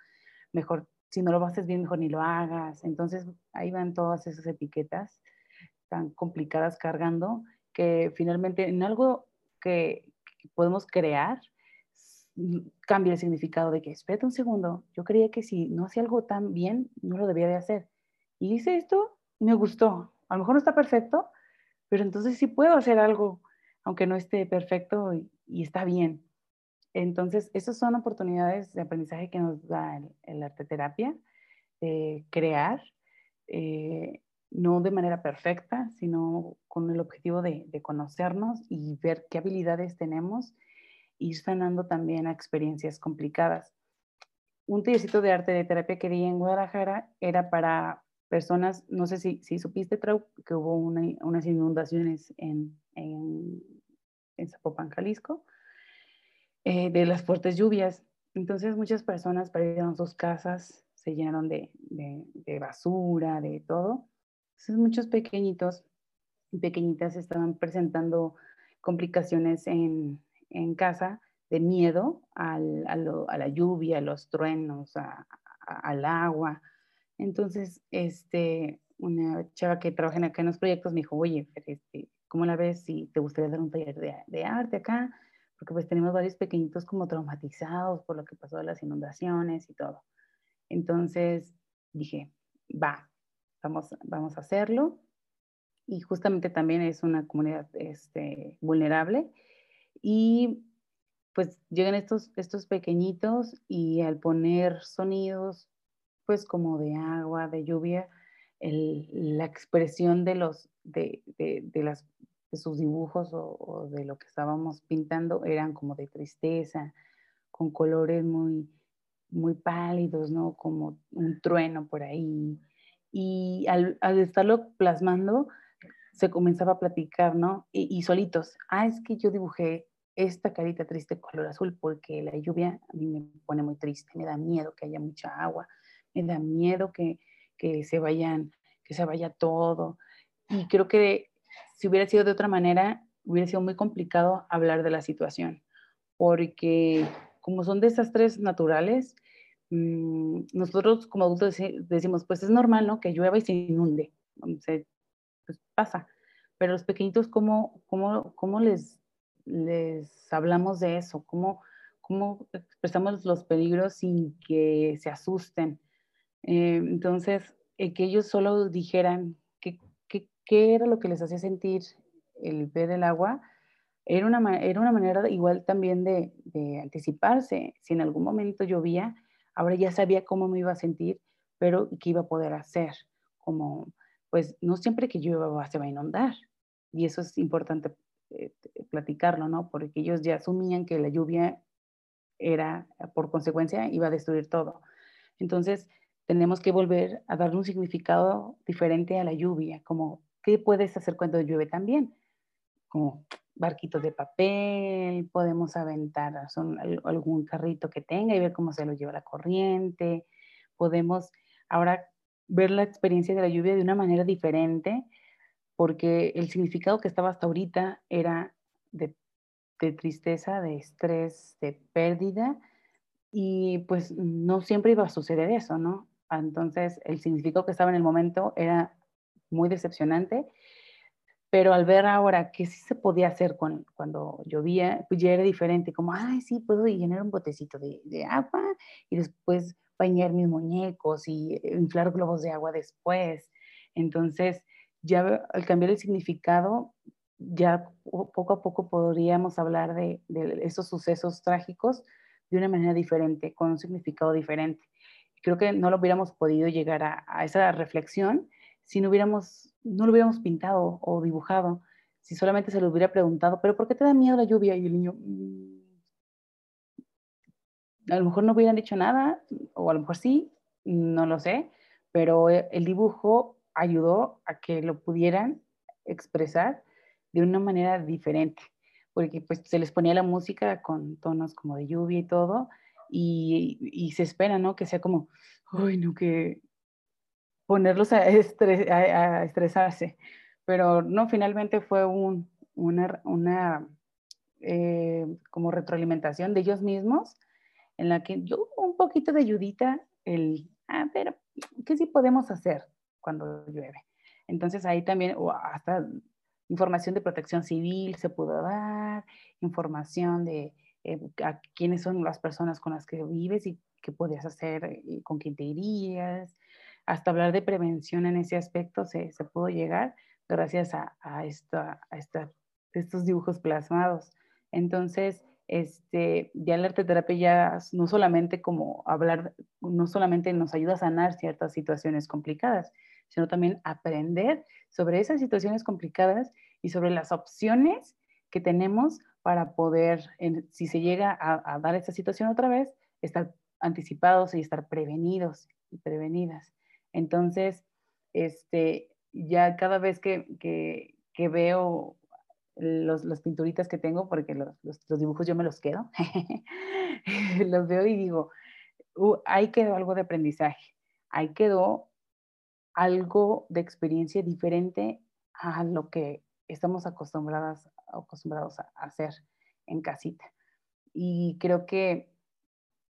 mejor, si no lo haces bien, mejor ni lo hagas. Entonces ahí van todas esas etiquetas tan complicadas cargando, que finalmente en algo que, podemos crear cambia el significado de que, espérate un segundo, yo creía que si no hacía algo tan bien, no lo debía de hacer. Y hice esto y me gustó. A lo mejor no está perfecto, pero entonces sí puedo hacer algo, aunque no esté perfecto y, está bien. Entonces, esas son oportunidades de aprendizaje que nos da el, arte terapia, crear, eh, no de manera perfecta, sino con el objetivo de, conocernos y ver qué habilidades tenemos, ir sanando también experiencias complicadas. Un tallercito de arte de terapia que di en Guadalajara era para personas, no sé si, si supiste, que hubo unas inundaciones en, Zapopan, Jalisco, eh, de las fuertes lluvias. Entonces muchas personas perdieron sus casas, se llenaron de basura, de todo. Entonces, muchos pequeñitos y pequeñitas estaban presentando complicaciones en, en casa de miedo al, a, la lluvia, a los truenos, al agua. Entonces, este, una chava que trabaja acá en los proyectos me dijo, oye, este, ¿cómo la ves si te gustaría dar un taller de, de, arte acá? Porque pues tenemos varios pequeñitos como traumatizados por lo que pasó de las inundaciones y todo. Entonces dije, va, vamos, a hacerlo. Y justamente también es una comunidad este, vulnerable. Y pues llegan estos, estos pequeñitos y al poner sonidos, pues como de agua, de lluvia, la expresión de, los, de, las, de sus dibujos o, o, de lo que estábamos pintando eran como de tristeza, con colores muy, muy pálidos, ¿no? Como un trueno por ahí. Y al, al estarlo plasmando, se comenzaba a platicar, ¿no? Y, y, solitos, ah, es que yo dibujé esta carita triste color azul porque la lluvia a mí me pone muy triste, me da miedo que haya mucha agua, me da miedo que, que se vayan, que se vaya todo. Y creo que si hubiera sido de otra manera, hubiera sido muy complicado hablar de la situación, porque como son desastres naturales, mmm, nosotros como adultos decimos, pues es normal, ¿no? Que llueva y se inunde, se, pues pasa. Pero los pequeñitos, ¿cómo, cómo, cómo les, les hablamos de eso? ¿Cómo, ¿Cómo expresamos los peligros sin que se asusten? Eh, entonces, eh, que ellos solo dijeran qué, qué, qué, era lo que les hacía sentir el ver el agua, era una, era una manera igual también de, de, anticiparse. Si en algún momento llovía, ahora ya sabía cómo me iba a sentir, pero qué iba a poder hacer. Como, pues no siempre que llueva se va a inundar. Y eso es importante eh, platicarlo, ¿no? Porque ellos ya asumían que la lluvia era, por consecuencia, iba a destruir todo. Entonces, tenemos que volver a darle un significado diferente a la lluvia, como, ¿qué puedes hacer cuando llueve también? Como barquitos de papel, podemos aventar son, algún carrito que tenga y ver cómo se lo lleva la corriente, podemos ahora ver la experiencia de la lluvia de una manera diferente, porque el significado que estaba hasta ahorita era de tristeza, de estrés, de pérdida, y pues no siempre iba a suceder eso, ¿no? Entonces, el significado que estaba en el momento era muy decepcionante, pero al ver ahora que sí se podía hacer con, cuando llovía, pues ya era diferente, como, ay, sí, puedo llenar un botecito de, de agua y después bañar mis muñecos y inflar globos de agua después. Entonces, ya al cambiar el significado, ya poco a poco podríamos hablar de, de esos sucesos trágicos de una manera diferente, con un significado diferente creo que no lo hubiéramos podido llegar a, esa reflexión si no hubiéramos, no lo hubiéramos pintado o dibujado, si solamente se lo hubiera preguntado, pero ¿por qué te da miedo la lluvia? Y el niño, mm, a lo mejor no hubieran dicho nada, o a lo mejor sí, no lo sé, pero e, el dibujo ayudó a que lo pudieran expresar de una manera diferente, porque pues se les ponía la música con tonos como de lluvia y todo, y, se espera, ¿no? Que sea como, uy, no, que ponerlos a, estresarse. Pero no, finalmente fue un, una, una eh, como retroalimentación de ellos mismos, en la que yo un poquito de ayudita, el, ah, pero, ¿qué sí podemos hacer cuando llueve? Entonces ahí también, o hasta información de protección civil se pudo dar, información de eh, a quiénes son las personas con las que vives y qué podías hacer y con quién te irías. Hasta hablar de prevención en ese aspecto se, se pudo llegar gracias a, a, esta, a esta, estos dibujos plasmados. Entonces, este, ya la arteterapia ya no solamente como hablar, no solamente nos ayuda a sanar ciertas situaciones complicadas, sino también aprender sobre esas situaciones complicadas y sobre las opciones que tenemos para poder, si se llega a, dar esta situación otra vez, estar anticipados y estar prevenidos y prevenidas. Entonces, este, ya cada vez que, que, veo los, las pinturitas que tengo, porque los, los, dibujos yo me los quedo, <laughs> los veo y digo, uh, ahí quedó algo de aprendizaje, ahí quedó algo de experiencia diferente a lo que estamos acostumbradas, acostumbrados a hacer en casita. Y creo que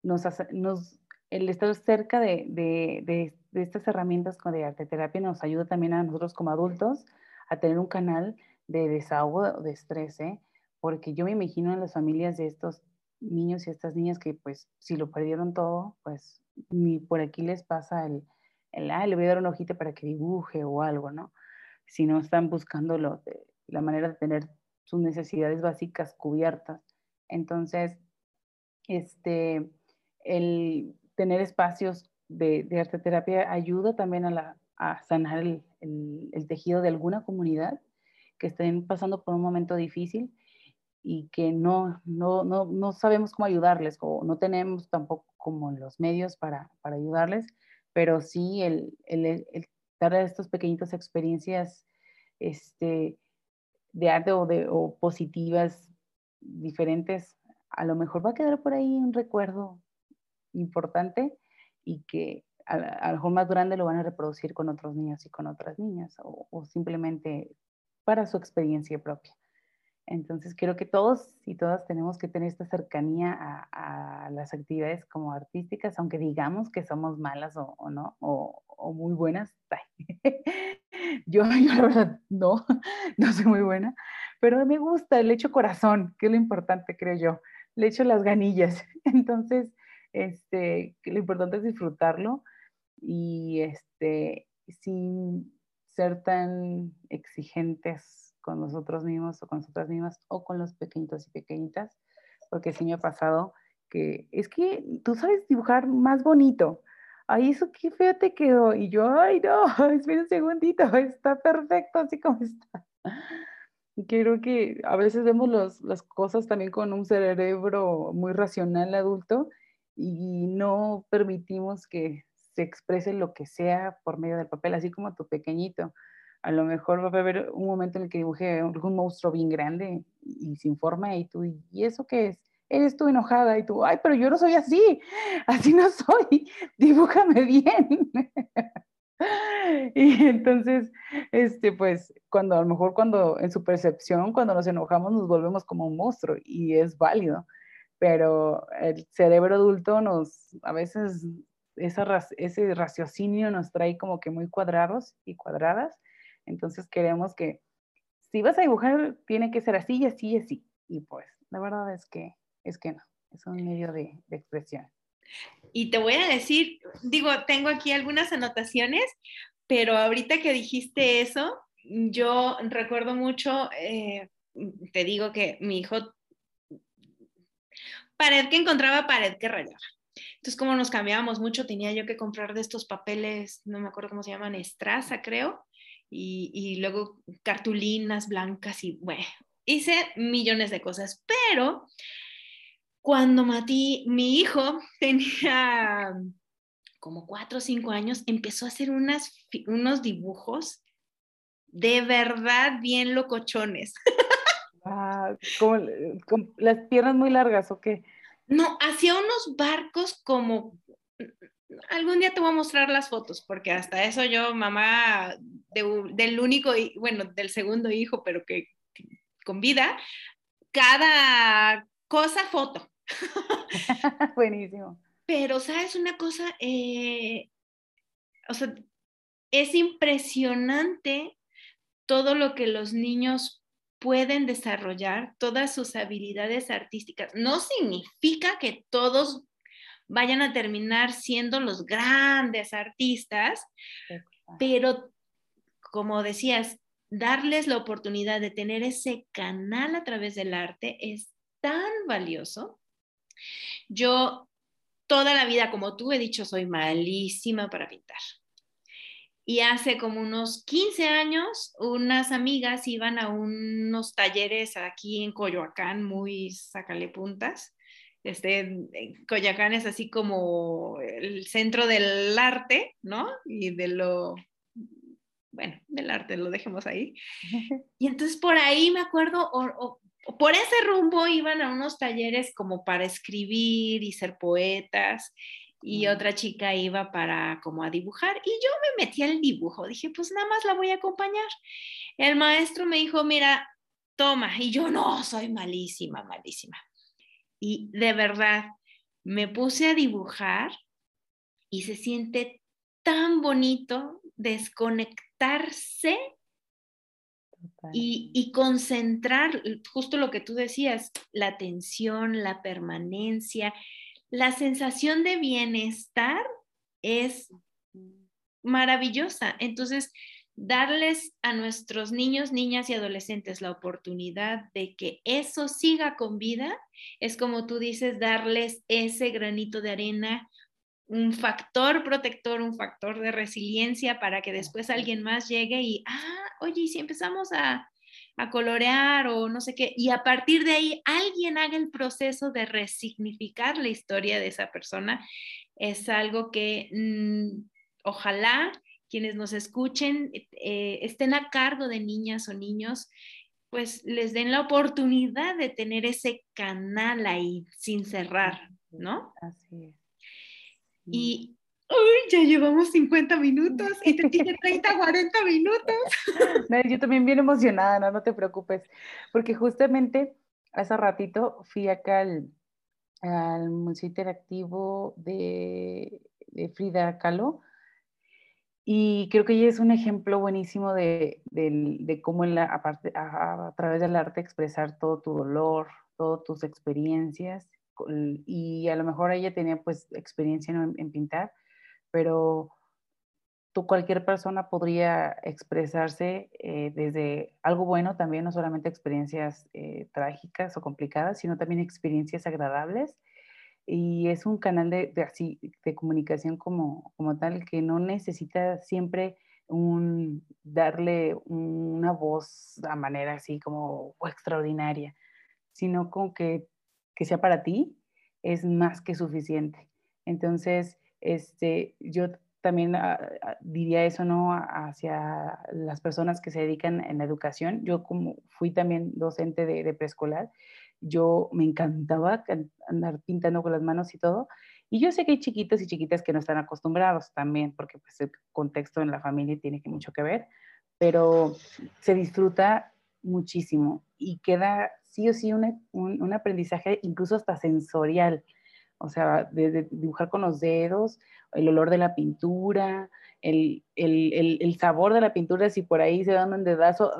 nos, nos el estar cerca de, de, de, estas herramientas de arte terapia nos ayuda también a nosotros como adultos a tener un canal de desahogo de estrés, ¿eh? porque yo me imagino en las familias de estos niños y estas niñas que pues si lo perdieron todo, pues ni por aquí les pasa el, el ah, le voy a dar un ojito para que dibuje o algo, ¿no? Si no están buscando lo, la manera de tener sus necesidades básicas cubiertas. Entonces, este, el tener espacios de, de arte terapia ayuda también a, sanar el, tejido de alguna comunidad que estén pasando por un momento difícil y que no, no, no, no sabemos cómo ayudarles o no tenemos tampoco como los medios para, para ayudarles, pero sí el, el, el dar estas pequeñitas experiencias este, de arte o, de, o positivas diferentes, a lo mejor va a quedar por ahí un recuerdo importante y que a, lo mejor más grande lo van a reproducir con otros niños y con otras niñas o, o simplemente para su experiencia propia. Entonces creo que todos y todas tenemos que tener esta cercanía a, las actividades como artísticas, aunque digamos que somos malas o, no, o, muy buenas. <laughs> yo, yo, la verdad no, <laughs> no soy muy buena, pero me gusta, le echo corazón, que es lo importante, creo yo. Le echo las ganillas. <laughs> Entonces, este, lo importante es disfrutarlo y este, sin ser tan exigentes con nosotros mismos o con nosotras mismas o con los pequeñitos y pequeñitas, porque sí me ha pasado que es que tú sabes dibujar más bonito. Ay, eso qué feo te quedó. Y yo, ay, no, <laughs> espera un segundito, <laughs> está perfecto así como está. Y creo que a veces vemos los, las cosas también con un cerebro muy racional adulto y no permitimos que se exprese lo que sea por medio del papel, así como tu pequeñito a lo mejor va a haber un momento en el que dibuje algún monstruo bien grande y, sin forma y tú, ¿y eso qué es? Eres tú enojada y tú, ay, pero yo no soy así, <laughs> así no soy, <laughs> dibújame bien. <laughs> y entonces, este, pues, cuando a lo mejor cuando en su percepción, cuando nos enojamos, nos volvemos como un monstruo y es válido, pero el cerebro adulto nos, a veces, ese raciocinio nos trae como que muy cuadrados y cuadradas entonces queremos que si vas a dibujar, tiene que ser así y así y así. Y pues la verdad es que, es que no, es un medio de, expresión. Y te voy a decir, digo, tengo aquí algunas anotaciones, pero ahorita que dijiste eso, yo recuerdo mucho, eh, te digo que mi hijo, pared que encontraba, pared que rayaba. Entonces, como nos cambiábamos mucho, tenía yo que comprar de estos papeles, no me acuerdo cómo se llaman, estraza, creo, y, luego cartulinas blancas y bueno, hice millones de cosas, pero cuando Mati, mi hijo, <laughs> tenía como cuatro o cinco años, empezó a hacer unas, unos dibujos de verdad bien locochones. <laughs> Ah, ¿Con las piernas muy largas o qué? No, hacía unos barcos como algún día te voy a mostrar las fotos, porque hasta eso yo, mamá del único, bueno, del segundo hijo, pero que, con vida, cada cosa foto. <laughs> <laughs> Buenísimo. Pero, ¿sabes una cosa? Eh, o sea, es impresionante todo lo que los niños pueden desarrollar, todas sus habilidades artísticas. No significa que todos vayan a terminar siendo los grandes artistas, pero como decías, darles la oportunidad de tener ese canal a través del arte es tan valioso. Yo toda la vida, como tú he dicho, soy malísima para pintar. Y hace como unos 15 años, unas amigas iban a unos talleres aquí en Coyoacán, muy sacale puntas, este, Coyacán es así como el centro del arte, ¿no? Y de lo, bueno, del arte, lo dejemos ahí. <laughs> Y entonces por ahí me acuerdo, o, por ese rumbo iban a unos talleres como para escribir y ser poetas, y otra chica iba para como a dibujar, y yo me metí al dibujo, dije, pues nada más la voy a acompañar. El maestro me dijo, mira, toma, y yo no, soy malísima, malísima. Y de verdad, me puse a dibujar y se siente tan bonito desconectarse y, y, concentrar justo lo que tú decías, la atención, la permanencia, la sensación de bienestar es maravillosa. Entonces, darles a nuestros niños, niñas y adolescentes la oportunidad de que eso siga con vida, es como tú dices, darles ese granito de arena, un factor protector, un factor de resiliencia para que después alguien más llegue y, ah, oye, si empezamos a, a colorear o no sé qué, y a partir de ahí alguien haga el proceso de resignificar la historia de esa persona, es algo que mm, ojalá quienes nos escuchen eh, estén a cargo de niñas o niños, pues les den la oportunidad de tener ese canal ahí sin cerrar, ¿no? Así es. Y Uy, ya llevamos 50 minutos y te tiene 30, 40 <laughs> minutos. yo también bien emocionada, no, no te preocupes, porque justamente hace ratito fui acá al, al Museo Interactivo de, de, Frida Kahlo y creo que ella es un ejemplo buenísimo de, de, de cómo en la, aparte, a, a, través del arte expresar todo tu dolor, todas tus experiencias y a lo mejor ella tenía pues experiencia en, en pintar pero tú, cualquier persona podría expresarse eh, desde algo bueno también, no solamente experiencias eh, trágicas o complicadas, sino también experiencias agradables. Y es un canal de, de comunicación como, como tal que no necesita siempre un, darle una voz a manera así como extraordinaria, sino con que, que sea para ti es más que suficiente. Entonces, este, yo también ah, ah, diría eso, ¿no? Hacia las personas que se dedican en la educación. Yo como fui también docente de, preescolar, yo me encantaba andar pintando con las manos y todo. Y yo sé que hay chiquitos y chiquitas que no están acostumbrados también, porque pues el contexto en la familia tiene mucho que ver, pero se disfruta muchísimo y queda sí o sí un, un aprendizaje incluso hasta sensorial o sea, de, dibujar con los dedos, el olor de la pintura, el, el, el, sabor de la pintura, si por ahí se dan un dedazo,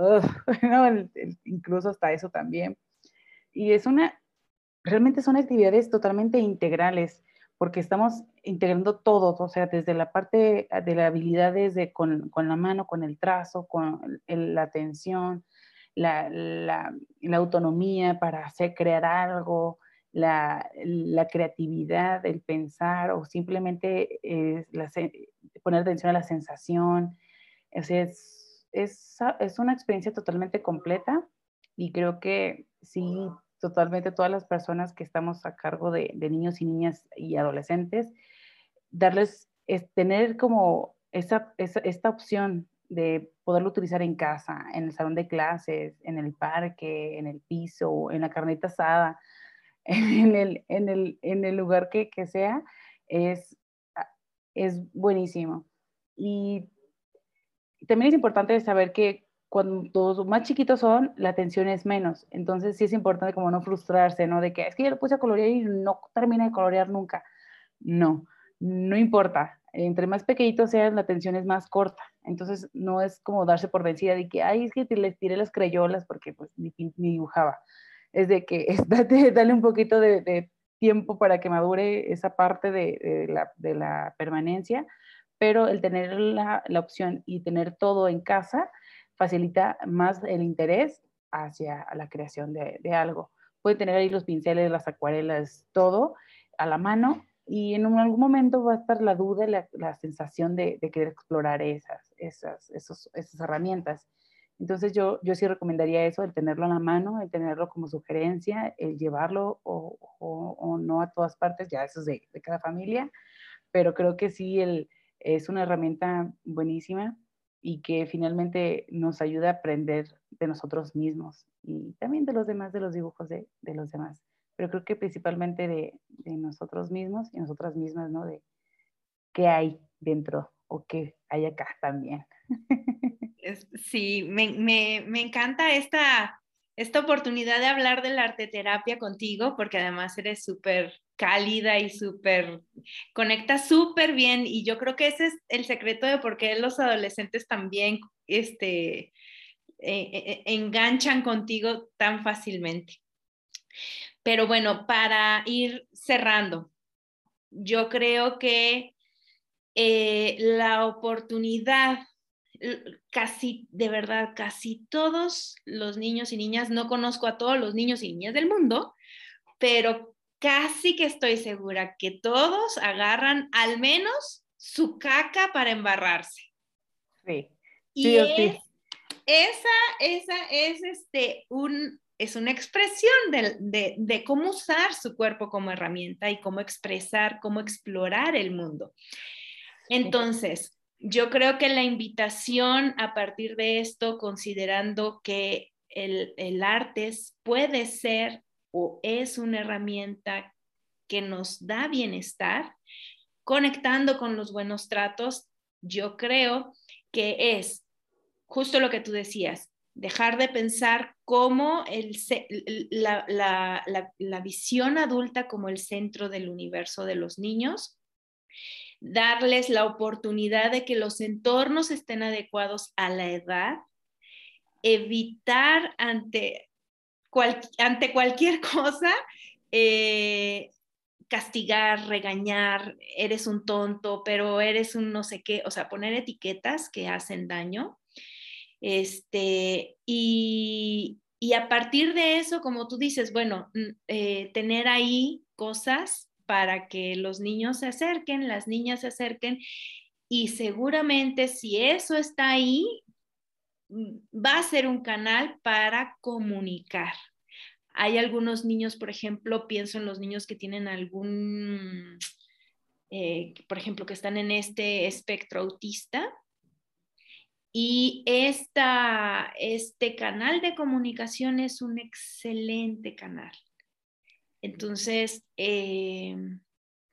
<laughs> incluso hasta eso también. Y es una, realmente son actividades totalmente integrales, porque estamos integrando todo, o sea, desde la parte de las habilidades de, con, con la mano, con el trazo, con la atención, la, la, la, autonomía para hacer, crear algo, la, creatividad, el pensar o simplemente poner atención a la sensación. Es, es, es, una experiencia totalmente completa y creo que sí, totalmente todas las personas que estamos a cargo de, niños y niñas y adolescentes, darles, es tener como esa, esta opción de poderlo utilizar en casa, en el salón de clases, en el parque, en el piso, en la carnita asada, <laughs> en el, en el, en el lugar que, que sea, es, ah, es buenísimo. Y también es importante saber que cuando más chiquitos son, la atención es menos. Entonces sí es importante como no frustrarse, ¿no? De que es que yo lo puse a colorear y no termina de colorear nunca. No, no importa. Entre más pequeñitos sean, la atención es más corta. Entonces no es como darse por vencida de que, ay, es que les tiré las crayolas porque pues ni, ni dibujaba es de que <laughs> dale un poquito de, tiempo para que madure esa parte de, la, permanencia, pero el tener la, opción y tener todo en casa facilita más el interés hacia la creación de, algo. Pueden tener ahí los pinceles, las acuarelas, todo a la mano y en algún momento va a estar la duda, la, la sensación de, querer explorar esas, esas, esas herramientas. Entonces yo, yo sí recomendaría eso, el tenerlo a la mano, el tenerlo como sugerencia, el llevarlo o, o, no a todas partes, ya eso es de, de, cada familia, pero creo que sí el, es una herramienta buenísima y que finalmente nos ayuda a aprender de nosotros mismos y también de los demás, de los dibujos de, de los demás. Pero creo que principalmente de, de nosotros mismos y nosotras mismas, ¿no? De qué hay dentro o qué hay acá también. <laughs> Sí, me, encanta esta, esta oportunidad de hablar de la arteterapia contigo, porque además eres súper cálida y súper, conecta súper bien y yo creo que ese es el secreto de por qué los adolescentes también este, e, e, e, enganchan contigo tan fácilmente. Pero bueno, para ir cerrando, yo creo que eh, la oportunidad casi, de verdad, casi todos los niños y niñas, no conozco a todos los niños y niñas del mundo, pero casi que estoy segura que todos agarran al menos su caca para embarrarse. Sí. Y, es, esa, esa es este, un, es una expresión de, cómo usar su cuerpo como herramienta y cómo expresar, cómo explorar el mundo. Entonces, yo creo que la invitación a partir de esto, considerando que el, el arte puede ser o es una herramienta que nos da bienestar, conectando con los buenos tratos, yo creo que es justo lo que tú decías, dejar de pensar como el, la, la, visión adulta como el centro del universo de los niños, darles la oportunidad de que los entornos estén adecuados a la edad, evitar ante, ante cualquier <laughs> cosa eh, castigar, regañar, eres un tonto, pero eres un no sé qué, o sea, poner etiquetas que hacen daño. Este, y, a partir de eso, como tú dices, bueno, eh, tener ahí cosas para que los niños se acerquen, las niñas se acerquen y seguramente si eso está ahí, mm, va a ser un canal para comunicar. Hay algunos niños, por ejemplo, pienso en los niños que tienen algún, eh, por ejemplo, que están en este espectro autista, y esta, este canal de comunicación es un excelente canal. Entonces, eh,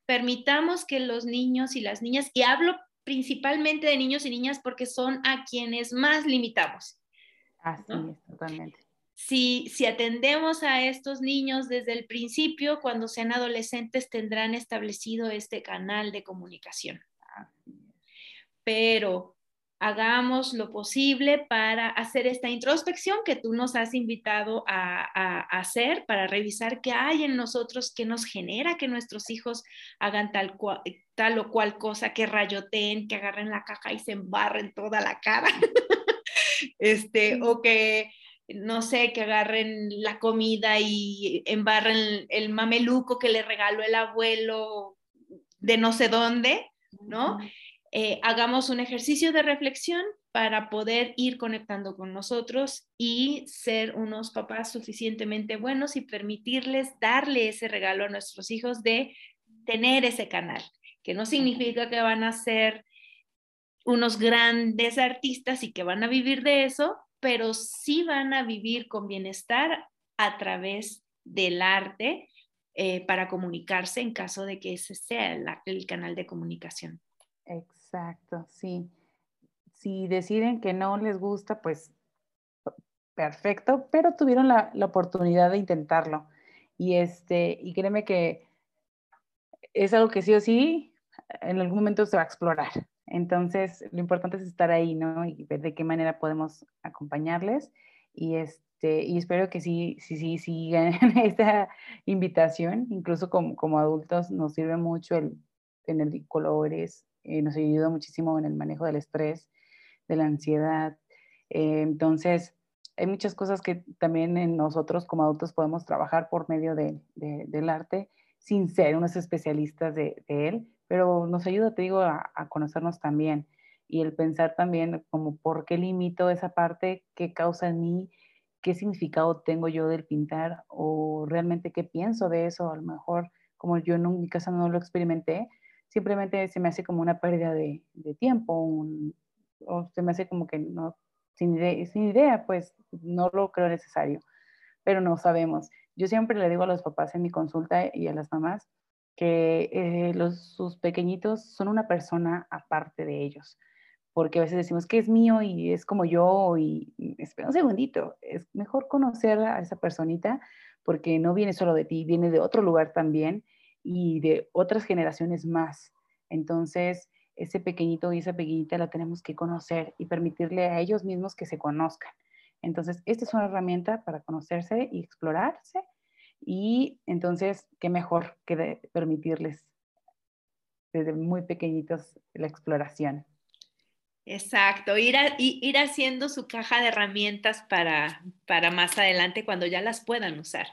permitamos que los niños y las niñas, y hablo principalmente de niños y niñas porque son a quienes más limitamos. Así es, totalmente. Si, si atendemos a estos niños desde el principio, cuando sean adolescentes tendrán establecido este canal de comunicación. Pero hagamos lo posible para hacer esta introspección que tú nos has invitado a, hacer, para revisar qué hay en nosotros que nos genera que nuestros hijos hagan tal, tal o cual cosa, que rayoteen, que agarren la caja y se embarren toda la cara, <laughs> este, o que no sé, que agarren la comida y embarren el mameluco que le regaló el abuelo de no sé dónde, ¿no? Eh, hagamos un ejercicio de reflexión para poder ir conectando con nosotros y ser unos papás suficientemente buenos y permitirles darle ese regalo a nuestros hijos de tener ese canal, que no significa que van a ser unos grandes artistas y que van a vivir de eso, pero sí van a vivir con bienestar a través del arte eh, para comunicarse en caso de que ese sea el canal de comunicación. Sí. Si deciden que no les gusta, pues perfecto, pero tuvieron la, oportunidad de intentarlo. Y, este, y créeme que es algo que sí o sí en algún momento se va a explorar. Entonces, lo importante es estar ahí, ¿no? Y ver de qué manera podemos acompañarles. Y, este, y espero que sí, sí, sí, sigan <laughs> esta invitación. Incluso como, como adultos nos sirve mucho el tener colores, eh, nos ayuda muchísimo en el manejo del estrés, de la ansiedad. Eh, entonces, hay muchas cosas que también en nosotros como adultos podemos trabajar por medio de, del arte sin ser unos especialistas de, él, pero nos ayuda, te digo, a, conocernos también y el pensar también como por qué limito esa parte, qué causa en mí, qué significado tengo yo del pintar o realmente qué pienso de eso. A lo mejor, como yo en mi casa no lo experimenté, simplemente se me hace como una pérdida de, tiempo, o se me hace como que no, sin idea, sin idea, pues no lo creo necesario, pero no sabemos. Yo siempre le digo a los papás en mi consulta y a las mamás que eh, los, sus pequeñitos son una persona aparte de ellos, porque a veces decimos que es mío y es como yo y, espera un segundito, es mejor conocer a esa personita porque no viene solo de ti, viene de otro lugar también y de otras generaciones más. Entonces, ese pequeñito y esa pequeñita la tenemos que conocer y permitirle a ellos mismos que se conozcan. Entonces, esta es una herramienta para conocerse y explorarse. Y entonces, qué mejor que permitirles desde muy pequeñitos la exploración. Exacto, ir, ir haciendo su caja de herramientas para, para más adelante cuando ya las puedan usar.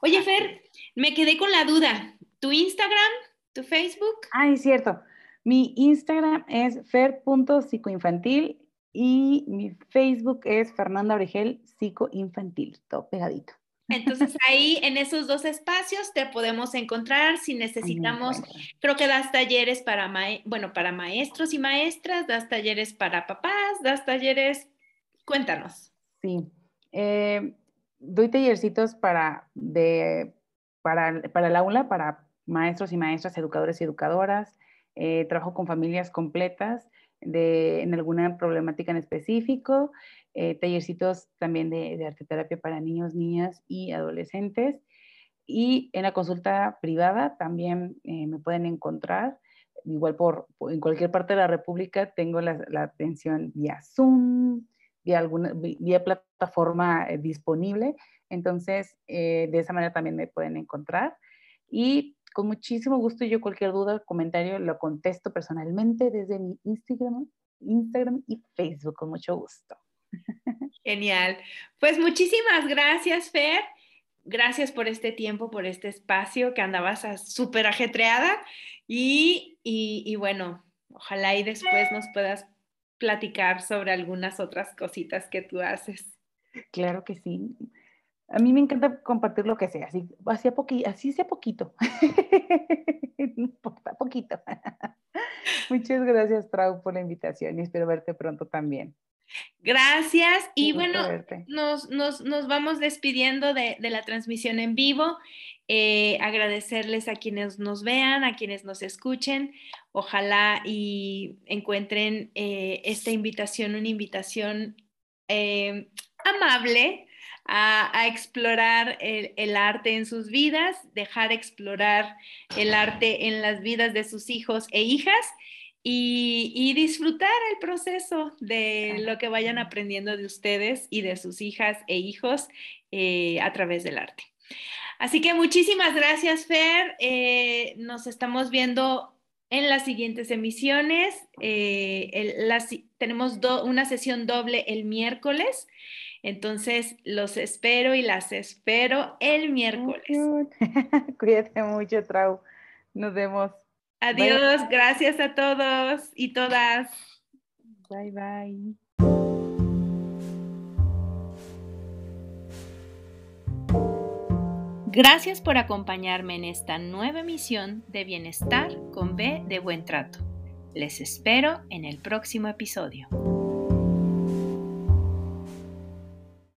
Oye, Fer, me quedé con la duda. ¿Tu Instagram? ¿Tu Facebook? Ah, es cierto. Mi Instagram es fer.psicoinfantil Y mi Facebook es Fernanda Origel Psicoinfantil, todo pegadito. Entonces <laughs> ahí en esos dos espacios te podemos encontrar si necesitamos, creo que das talleres para, bueno, para maestros y maestras, das talleres para papás, das talleres, cuéntanos. Sí, eh, doy tallercitos para, de, para, para el aula, para maestros y maestras, educadores y educadoras, eh, trabajo con familias completas de, en alguna problemática en específico, eh, tallercitos también de, de arteterapia para niños, niñas y adolescentes. Y en la consulta privada también eh, me pueden encontrar, igual por, en cualquier parte de la República tengo la, atención vía Zoom, vía, alguna, vía plataforma disponible. Entonces, de esa manera también me pueden encontrar. Y con muchísimo gusto yo cualquier duda, comentario lo contesto personalmente desde mi Instagram, Instagram y Facebook con mucho gusto. <laughs> Genial. Pues muchísimas gracias, Fer. Gracias por este tiempo, por este espacio que andabas súper ajetreada y, y, bueno, ojalá y después nos puedas platicar sobre algunas otras cositas que tú haces. Claro que sí. A mí me encanta compartir lo que sea, así, así, así sea poquito. <laughs> no importa, poquito. <laughs> Muchas gracias, Trau, por la invitación y espero verte pronto también. Gracias. Y bueno, nos, nos, vamos despidiendo de, la transmisión en vivo. Eh, agradecerles a quienes nos vean, a quienes nos escuchen. Ojalá y encuentren eh, esta invitación, una invitación eh, amable a, explorar el, el, arte en sus vidas, dejar explorar el arte en las vidas de sus hijos e hijas y, disfrutar el proceso de lo que vayan aprendiendo de ustedes y de sus hijas e hijos eh, a través del arte. Así que muchísimas gracias, Fer. Eh, nos estamos viendo en las siguientes emisiones. Eh, tenemos una sesión doble el miércoles. Entonces, los espero y las espero el miércoles. <laughs> Cuídate mucho, Trau. Nos vemos. Adiós, gracias a todos y todas. Bye bye. Gracias por acompañarme en esta nueva emisión de Bienestar con B de Buen Trato. Les espero en el próximo episodio.